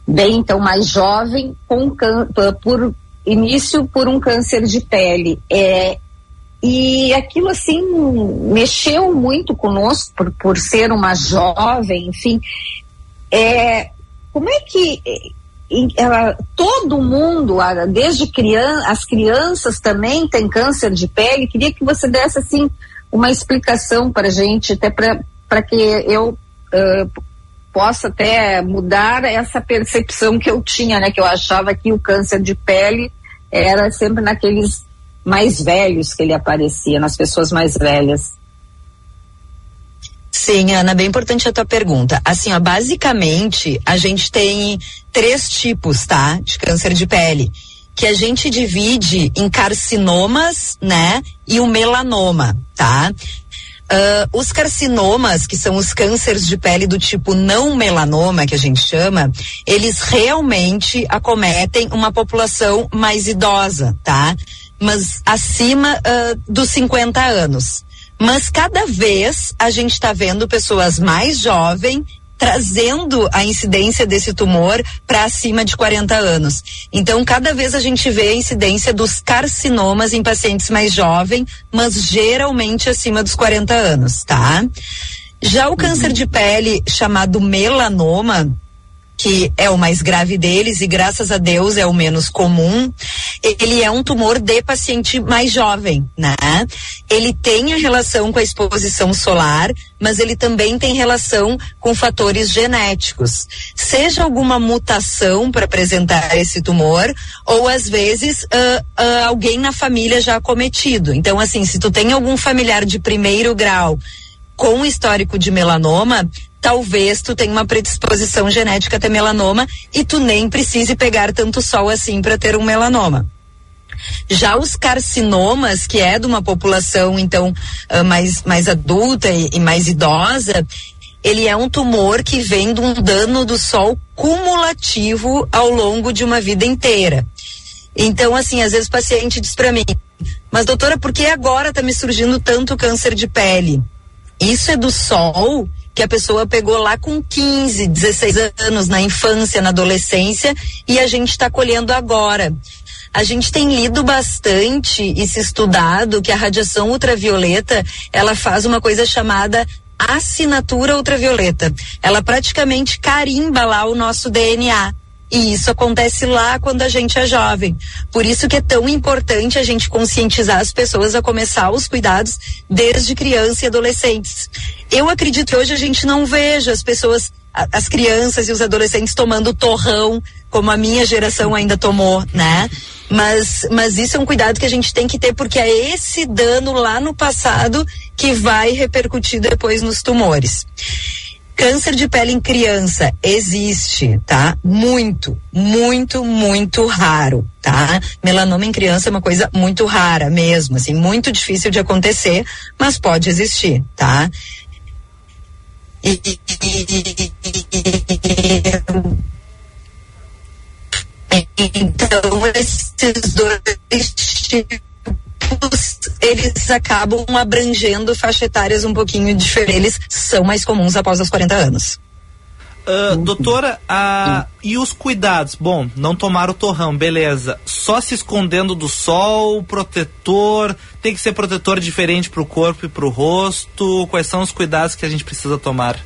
bem então mais jovem, com por início por um câncer de pele. É, e aquilo assim mexeu muito conosco por, por ser uma jovem, enfim. É, como é que ela, todo mundo, desde criança, as crianças também têm câncer de pele? Queria que você desse assim uma explicação para gente, até para que eu uh, possa até mudar essa percepção que eu tinha, né? Que eu achava que o câncer de pele era sempre naqueles mais velhos que ele aparecia, nas pessoas mais velhas. Sim, Ana, bem importante a tua pergunta. Assim, ó, basicamente, a gente tem três tipos, tá? De câncer de pele. Que a gente divide em carcinomas, né? E o melanoma, tá? Uh, os carcinomas, que são os cânceres de pele do tipo não melanoma, que a gente chama, eles realmente acometem uma população mais idosa, tá? Mas acima uh, dos 50 anos. Mas cada vez a gente está vendo pessoas mais jovens trazendo a incidência desse tumor para acima de 40 anos. Então, cada vez a gente vê a incidência dos carcinomas em pacientes mais jovens, mas geralmente acima dos 40 anos, tá? Já o câncer de pele chamado melanoma, que é o mais grave deles e graças a Deus é o menos comum, ele é um tumor de paciente mais jovem, né? Ele tem a relação com a exposição solar, mas ele também tem relação com fatores genéticos. Seja alguma mutação para apresentar esse tumor, ou às vezes uh, uh, alguém na família já acometido. Então, assim, se tu tem algum familiar de primeiro grau com histórico de melanoma, talvez tu tenha uma predisposição genética a ter melanoma e tu nem precise pegar tanto sol assim para ter um melanoma. Já os carcinomas, que é de uma população então uh, mais, mais adulta e, e mais idosa, ele é um tumor que vem de um dano do sol cumulativo ao longo de uma vida inteira. Então, assim, às vezes o paciente diz para mim, mas doutora, por que agora está me surgindo tanto câncer de pele? Isso é do sol que a pessoa pegou lá com 15, 16 anos na infância, na adolescência e a gente está colhendo agora. A gente tem lido bastante e se estudado que a radiação ultravioleta ela faz uma coisa chamada assinatura ultravioleta. Ela praticamente carimba lá o nosso DNA. E isso acontece lá quando a gente é jovem. Por isso que é tão importante a gente conscientizar as pessoas a começar os cuidados desde criança e adolescentes. Eu acredito que hoje a gente não veja as pessoas, as crianças e os adolescentes tomando torrão, como a minha geração ainda tomou, né? Mas, mas isso é um cuidado que a gente tem que ter, porque é esse dano lá no passado que vai repercutir depois nos tumores. Câncer de pele em criança existe, tá? Muito, muito, muito raro, tá? Melanoma em criança é uma coisa muito rara mesmo, assim, muito difícil de acontecer, mas pode existir, tá? Então esses dois tipos eles acabam abrangendo faixa etárias um pouquinho diferentes, eles são mais comuns após os 40 anos. Uh, doutora, uh, e os cuidados? Bom, não tomar o torrão, beleza. Só se escondendo do sol, protetor, tem que ser protetor diferente para o corpo e para o rosto. Quais são os cuidados que a gente precisa tomar?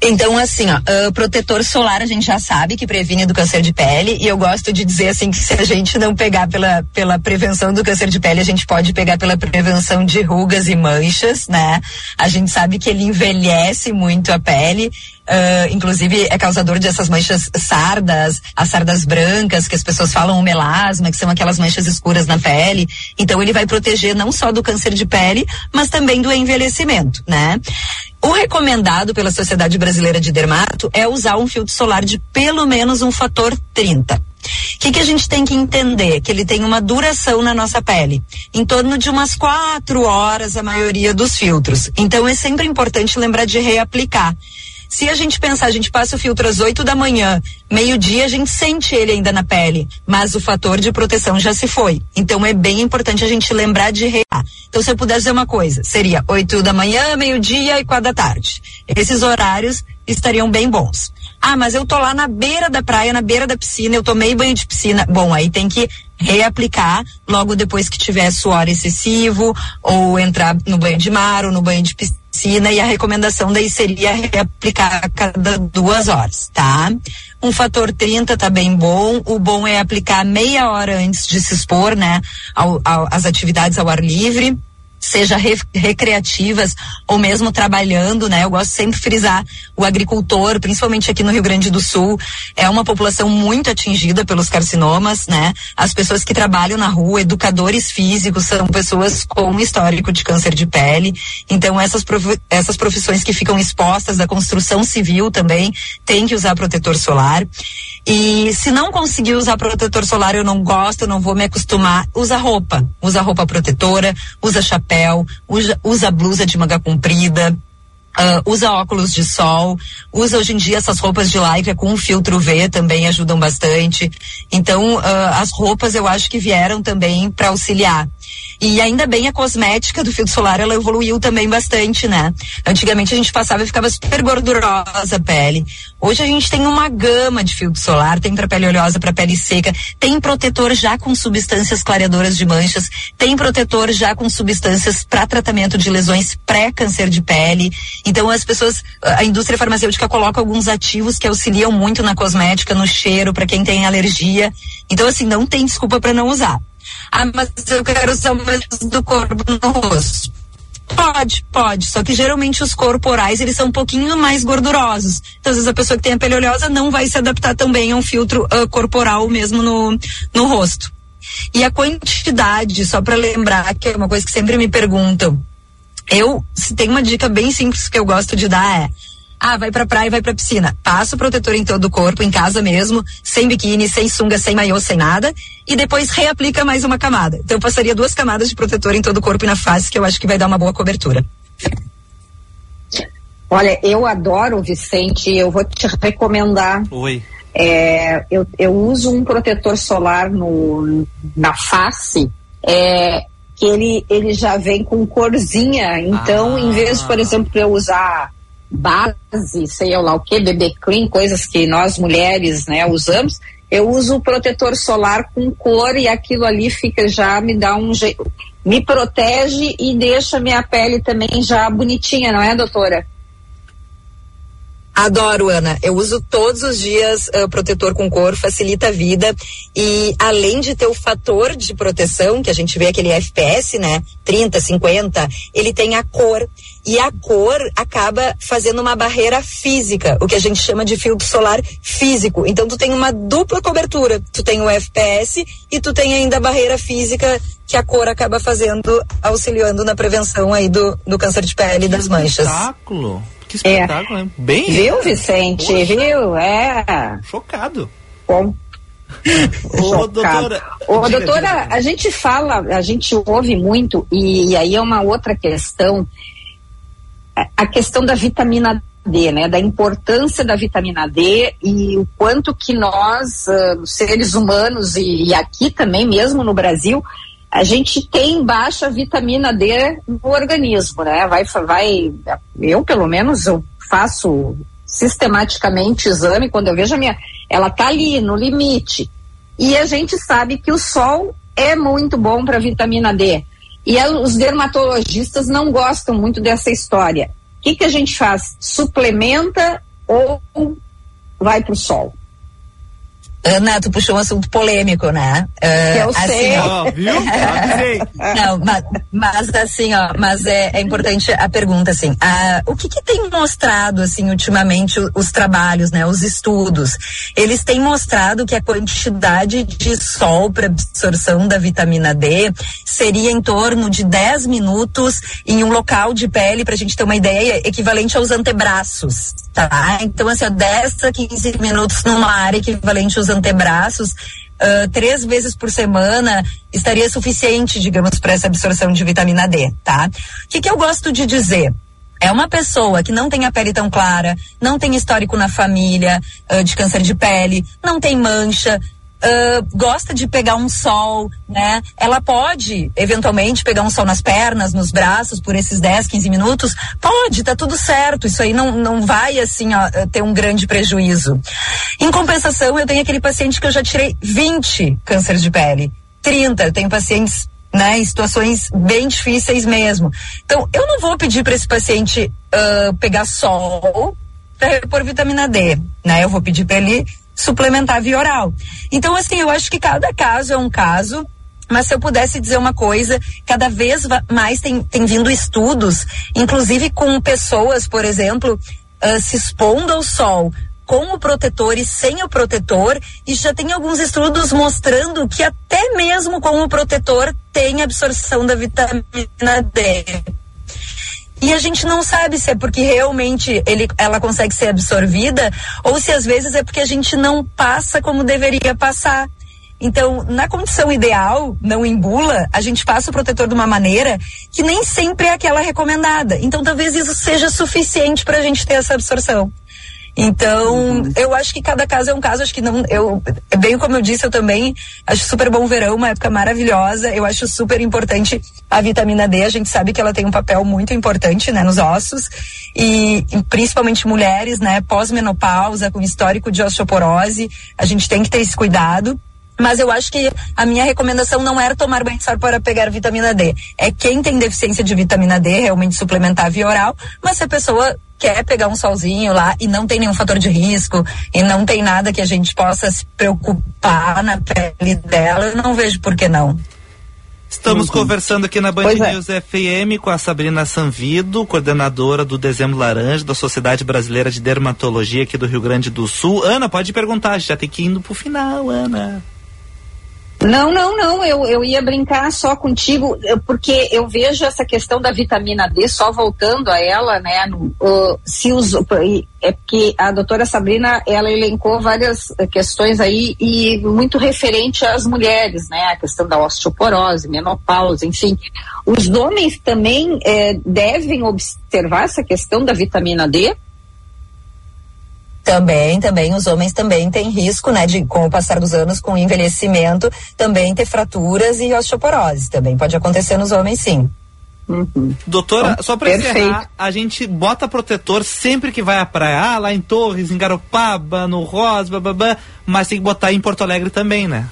Então, assim, ó, uh, protetor solar a gente já sabe que previne do câncer de pele e eu gosto de dizer assim que se a gente não pegar pela, pela prevenção do câncer de pele, a gente pode pegar pela prevenção de rugas e manchas, né? A gente sabe que ele envelhece muito a pele, Uh, inclusive é causador dessas manchas sardas, as sardas brancas, que as pessoas falam o melasma, que são aquelas manchas escuras na pele. Então ele vai proteger não só do câncer de pele, mas também do envelhecimento, né? O recomendado pela Sociedade Brasileira de Dermato é usar um filtro solar de pelo menos um fator 30. O que, que a gente tem que entender? Que ele tem uma duração na nossa pele, em torno de umas quatro horas a maioria dos filtros. Então é sempre importante lembrar de reaplicar. Se a gente pensar, a gente passa o filtro às 8 da manhã, meio-dia a gente sente ele ainda na pele, mas o fator de proteção já se foi. Então é bem importante a gente lembrar de rear. Então se eu pudesse dizer uma coisa, seria 8 da manhã, meio-dia e 4 da tarde. Esses horários estariam bem bons. Ah, mas eu tô lá na beira da praia, na beira da piscina, eu tomei banho de piscina. Bom, aí tem que reaplicar logo depois que tiver suor excessivo ou entrar no banho de mar ou no banho de piscina e a recomendação daí seria reaplicar a cada duas horas, tá? Um fator 30 tá bem bom. O bom é aplicar meia hora antes de se expor, né? Ao, ao, às atividades ao ar livre seja re, recreativas ou mesmo trabalhando, né? Eu gosto sempre de frisar o agricultor, principalmente aqui no Rio Grande do Sul, é uma população muito atingida pelos carcinomas, né? As pessoas que trabalham na rua, educadores físicos, são pessoas com histórico de câncer de pele. Então essas prof, essas profissões que ficam expostas da construção civil também têm que usar protetor solar. E se não conseguir usar protetor solar, eu não gosto, eu não vou me acostumar, usa roupa. Usa roupa protetora, usa chapéu, usa, usa blusa de manga comprida, Uh, usa óculos de sol, usa hoje em dia essas roupas de lycra com filtro V também ajudam bastante. Então, uh, as roupas eu acho que vieram também para auxiliar. E ainda bem a cosmética do filtro solar, ela evoluiu também bastante, né? Antigamente a gente passava e ficava super gordurosa a pele. Hoje a gente tem uma gama de filtro solar, tem para pele oleosa, para pele seca, tem protetor já com substâncias clareadoras de manchas, tem protetor já com substâncias para tratamento de lesões pré-câncer de pele. Então as pessoas, a indústria farmacêutica coloca alguns ativos que auxiliam muito na cosmética, no cheiro, para quem tem alergia. Então assim, não tem desculpa para não usar. Ah, mas eu quero usar o do corpo no rosto. Pode, pode. Só que geralmente os corporais eles são um pouquinho mais gordurosos. Então, às vezes a pessoa que tem a pele oleosa não vai se adaptar também a um filtro uh, corporal mesmo no, no rosto. E a quantidade, só para lembrar, que é uma coisa que sempre me perguntam. Eu, se tem uma dica bem simples que eu gosto de dar é ah, vai pra praia, vai pra piscina. Passa o protetor em todo o corpo, em casa mesmo, sem biquíni, sem sunga, sem maiô, sem nada. E depois reaplica mais uma camada. Então eu passaria duas camadas de protetor em todo o corpo e na face, que eu acho que vai dar uma boa cobertura. Olha, eu adoro, Vicente, eu vou te recomendar. Oi. É, eu, eu uso um protetor solar no, na face, é, que ele, ele já vem com corzinha. Então, ah. em vez, por exemplo, eu usar base, sei lá o que, bebê clean, coisas que nós mulheres, né, usamos, eu uso o protetor solar com cor e aquilo ali fica já me dá um jeito, me protege e deixa minha pele também já bonitinha, não é, doutora? Adoro, Ana. Eu uso todos os dias uh, protetor com cor, facilita a vida. E além de ter o fator de proteção, que a gente vê aquele FPS, né? 30, 50, ele tem a cor. E a cor acaba fazendo uma barreira física, o que a gente chama de filtro solar físico. Então tu tem uma dupla cobertura. Tu tem o FPS e tu tem ainda a barreira física que a cor acaba fazendo, auxiliando na prevenção aí do, do câncer de pele e das manchas. Espetáculo! Que espetáculo, é. hein? Bem. Viu, Vicente? Poxa. Viu? É. Chocado. Bom. Ô, doutora. Ô, diga, doutora, diga. a gente fala, a gente ouve muito, e, e aí é uma outra questão, a questão da vitamina D, né? Da importância da vitamina D e o quanto que nós, uh, seres humanos, e, e aqui também mesmo no Brasil, a gente tem baixa vitamina D no organismo, né? Vai, vai, eu pelo menos eu faço sistematicamente exame quando eu vejo a minha, ela tá ali no limite. E a gente sabe que o sol é muito bom para vitamina D. E os dermatologistas não gostam muito dessa história. O que, que a gente faz? Suplementa ou vai para o sol? Ana, tu puxou um assunto polêmico, né? Uh, eu assim, sei. Ó, viu? Não, mas, mas, assim, ó, mas é, é importante a pergunta, assim, uh, o que que tem mostrado, assim, ultimamente os, os trabalhos, né, os estudos? Eles têm mostrado que a quantidade de sol para absorção da vitamina D seria em torno de 10 minutos em um local de pele, para a gente ter uma ideia, equivalente aos antebraços, tá? Então, assim, ó, 10 a 15 minutos numa área equivalente aos antebraços, uh, três vezes por semana estaria suficiente, digamos, para essa absorção de vitamina D, tá? O que, que eu gosto de dizer? é uma pessoa que não tem a pele tão clara, não tem histórico na família uh, de câncer de pele, não tem mancha, uh, gosta de pegar um sol, né? Ela pode, eventualmente, pegar um sol nas pernas, nos braços, por esses 10, 15 minutos? Pode, tá tudo certo. Isso aí não, não vai, assim, ó, ter um grande prejuízo. Em compensação, eu tenho aquele paciente que eu já tirei 20 cânceres de pele. 30, eu tenho pacientes né, em situações bem difíceis mesmo. Então, eu não vou pedir para esse paciente uh, pegar sol para repor vitamina D, né? Eu vou pedir para ele suplementar via oral. Então, assim, eu acho que cada caso é um caso. Mas se eu pudesse dizer uma coisa, cada vez mais tem, tem vindo estudos, inclusive com pessoas, por exemplo, uh, se expondo ao sol com o protetor e sem o protetor, e já tem alguns estudos mostrando que até mesmo com o protetor tem absorção da vitamina D. E a gente não sabe se é porque realmente ele, ela consegue ser absorvida ou se às vezes é porque a gente não passa como deveria passar. Então, na condição ideal, não em bula, a gente passa o protetor de uma maneira que nem sempre é aquela recomendada. Então, talvez isso seja suficiente para a gente ter essa absorção. Então, uhum. eu acho que cada caso é um caso, acho que não, eu, bem como eu disse, eu também acho super bom o verão, uma época maravilhosa, eu acho super importante a vitamina D, a gente sabe que ela tem um papel muito importante, né, nos ossos, e, e principalmente mulheres, né, pós-menopausa, com histórico de osteoporose, a gente tem que ter esse cuidado, mas eu acho que a minha recomendação não era tomar banho de sol para pegar vitamina D. É quem tem deficiência de vitamina D realmente suplementar via oral, mas se a pessoa quer pegar um solzinho lá e não tem nenhum fator de risco e não tem nada que a gente possa se preocupar na pele dela, eu não vejo por que não. Estamos uhum. conversando aqui na Band pois é. News é. FM com a Sabrina Sanvido, coordenadora do Dezembro Laranja, da Sociedade Brasileira de Dermatologia aqui do Rio Grande do Sul. Ana, pode perguntar, já tem que ir indo pro final, Ana. Não, não, não. Eu, eu ia brincar só contigo, porque eu vejo essa questão da vitamina D, só voltando a ela, né? No, uh, se os, é porque a doutora Sabrina, ela elencou várias questões aí e muito referente às mulheres, né? A questão da osteoporose, menopausa, enfim. Os homens também eh, devem observar essa questão da vitamina D? Também, também, os homens também têm risco, né, de, com o passar dos anos, com o envelhecimento, também ter fraturas e osteoporose. Também pode acontecer nos homens, sim. Uhum. Doutora, então, só para encerrar, a gente bota protetor sempre que vai à praia, ah, lá em Torres, em Garopaba, no Rosa, babá, mas tem que botar em Porto Alegre também, né?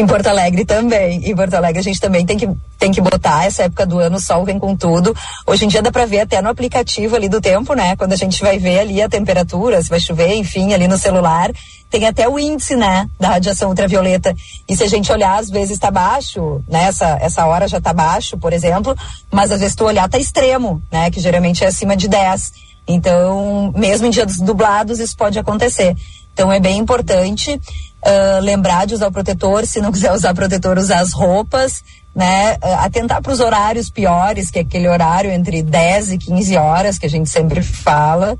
Em Porto Alegre também. Em Porto Alegre a gente também tem que, tem que botar essa época do ano, o sol vem com tudo. Hoje em dia dá para ver até no aplicativo ali do tempo, né? Quando a gente vai ver ali a temperatura, se vai chover, enfim, ali no celular, tem até o índice, né, da radiação ultravioleta. E se a gente olhar, às vezes está baixo, né? Essa, essa hora já está baixo, por exemplo, mas às vezes tu olhar tá extremo, né? Que geralmente é acima de 10. Então, mesmo em dias dublados, isso pode acontecer. Então é bem importante uh, lembrar de usar o protetor, se não quiser usar protetor, usar as roupas, né? Uh, atentar para os horários piores, que é aquele horário entre 10 e 15 horas que a gente sempre fala.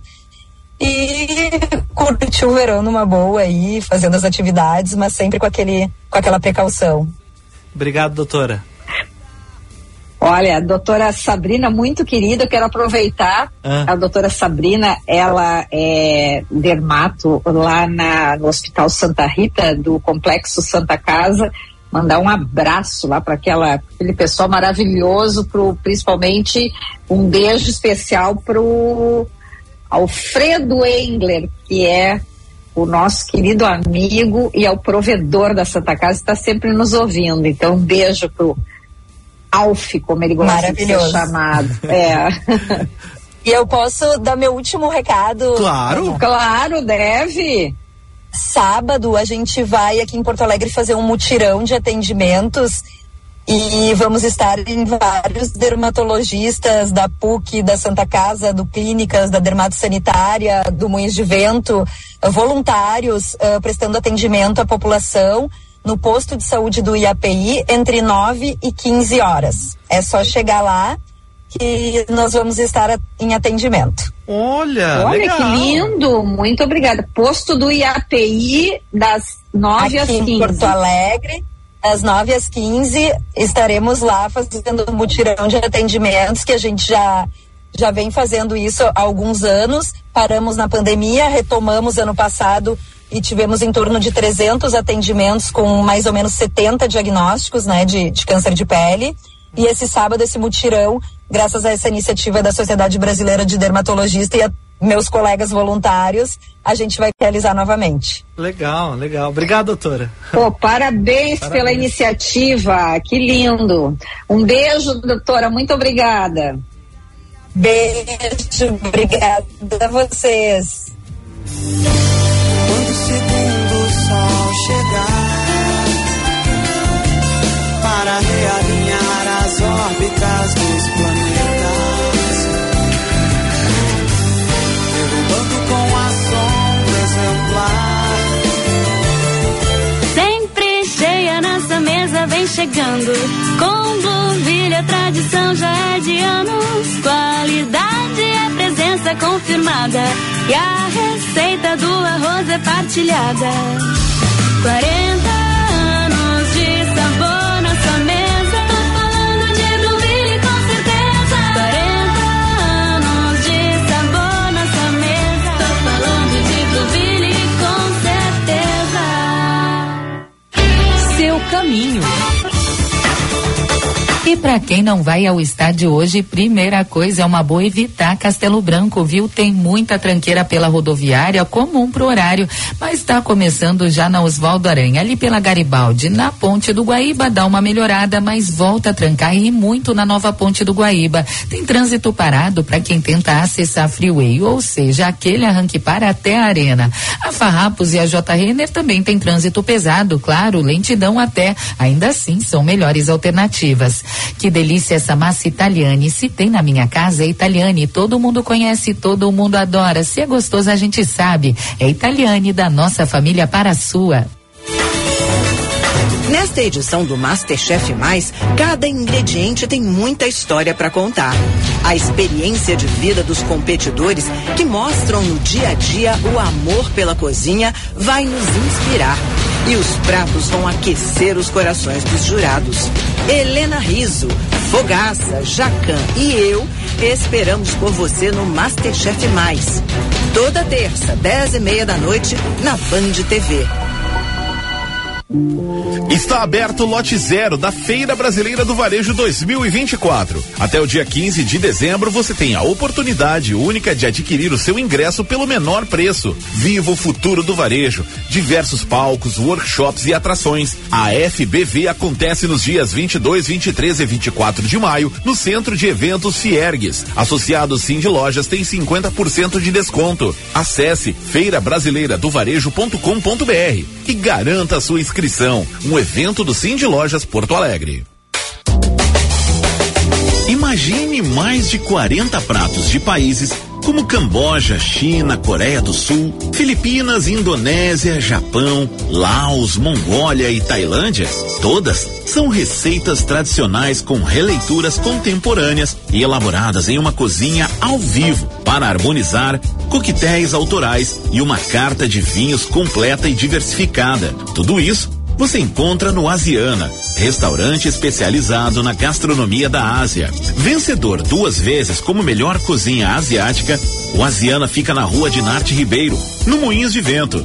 E curtir o verão numa boa aí, fazendo as atividades, mas sempre com aquele com aquela precaução. Obrigado, doutora. Olha, a doutora Sabrina, muito querida, eu quero aproveitar. Ah. A doutora Sabrina, ela é dermato lá na, no Hospital Santa Rita, do Complexo Santa Casa. Mandar um abraço lá para aquele pessoal maravilhoso, pro, principalmente um beijo especial pro Alfredo Engler, que é o nosso querido amigo e é o provedor da Santa Casa, está sempre nos ouvindo. Então, um beijo pro Alf, como ele gosta de ser chamado. É. e eu posso dar meu último recado? Claro. Claro, deve. Sábado a gente vai aqui em Porto Alegre fazer um mutirão de atendimentos e vamos estar em vários dermatologistas da PUC, da Santa Casa, do Clínicas, da Dermato Sanitária, do Moinhos de Vento, voluntários uh, prestando atendimento à população no posto de saúde do IAPI entre 9 e 15 horas. É só chegar lá que nós vamos estar em atendimento. Olha, Olha legal. que lindo, muito obrigada. Posto do IAPI das 9 Aqui às 15. em Porto Alegre. das 9 às 15 estaremos lá fazendo um mutirão de atendimentos que a gente já já vem fazendo isso há alguns anos. Paramos na pandemia, retomamos ano passado e tivemos em torno de 300 atendimentos com mais ou menos 70 diagnósticos, né, de, de câncer de pele. E esse sábado, esse mutirão, graças a essa iniciativa da Sociedade Brasileira de Dermatologista e a meus colegas voluntários, a gente vai realizar novamente. Legal, legal. Obrigado, doutora. Pô, parabéns, parabéns, pela iniciativa. Que lindo. Um beijo, doutora. Muito obrigada. Beijo, obrigada a vocês. Quando o segundo sol chegar para realinhar as órbitas dos planetas, derrubando com a sombra exemplar. Sempre cheia nessa mesa vem chegando com Blueville a tradição já é de anos. Qualidade é confirmada e a receita do arroz é partilhada. 40 anos de sabor na sua mesa. Tô falando de Blueville com certeza. 40 anos de sabor na sua mesa. Tô falando de Blueville com certeza. Seu caminho. E para quem não vai ao estádio hoje, primeira coisa é uma boa evitar Castelo Branco, viu? Tem muita tranqueira pela rodoviária, comum pro horário, mas está começando já na Oswaldo Aranha, ali pela Garibaldi, na Ponte do Guaíba, dá uma melhorada, mas volta a trancar e muito na nova Ponte do Guaíba. Tem trânsito parado para quem tenta acessar a Freeway, ou seja, aquele arranque para até a Arena. A Farrapos e a J. Renner também tem trânsito pesado, claro, lentidão até, ainda assim são melhores alternativas. Que delícia essa massa italiane. Se tem na minha casa, é italiane. Todo mundo conhece, todo mundo adora. Se é gostoso, a gente sabe. É italiane da nossa família para a sua. Nesta edição do Masterchef Mais, cada ingrediente tem muita história para contar. A experiência de vida dos competidores que mostram no dia a dia o amor pela cozinha vai nos inspirar. E os pratos vão aquecer os corações dos jurados. Helena Riso, Fogaça, Jacan e eu esperamos por você no Masterchef Mais. Toda terça, dez e meia da noite, na Band TV. Está aberto o lote zero da Feira Brasileira do Varejo 2024. Até o dia 15 de dezembro você tem a oportunidade única de adquirir o seu ingresso pelo menor preço. Viva o futuro do varejo. Diversos palcos, workshops e atrações. A FBV acontece nos dias 22, 23 e 24 de maio no Centro de Eventos Fiergues. Associados Sim de Lojas tem 50% de desconto. Acesse feirabrasileiradovarejo.com.br e garanta a sua inscrição. Um evento do de Lojas Porto Alegre. Imagine mais de 40 pratos de países como Camboja, China, Coreia do Sul, Filipinas, Indonésia, Japão, Laos, Mongólia e Tailândia. Todas são receitas tradicionais com releituras contemporâneas e elaboradas em uma cozinha ao vivo para harmonizar coquetéis autorais e uma carta de vinhos completa e diversificada. Tudo isso você encontra no Asiana, restaurante especializado na gastronomia da Ásia. Vencedor duas vezes como melhor cozinha asiática, o Asiana fica na rua de Narte Ribeiro, no Moinhos de Vento.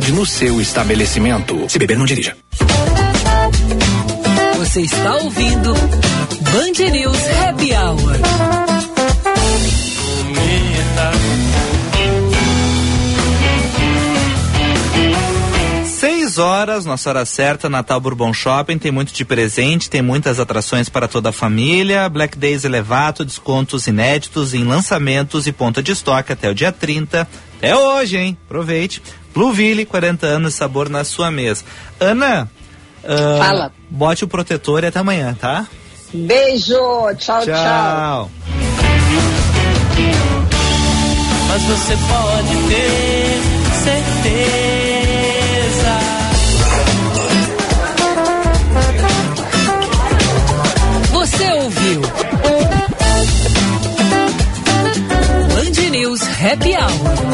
no seu estabelecimento. Se beber, não dirija. Você está ouvindo Band News Happy Hour. Seis horas, nossa hora certa, Natal Bourbon Shopping, tem muito de presente, tem muitas atrações para toda a família, Black Days elevado, descontos inéditos em lançamentos e ponta de estoque até o dia 30. É hoje, hein? Aproveite. Bluville, 40 anos, sabor na sua mesa. Ana, uh, fala. Bote o protetor e até amanhã, tá? Beijo, tchau. tchau. tchau. Mas você pode ter certeza. Você ouviu? Band News Happy Hour.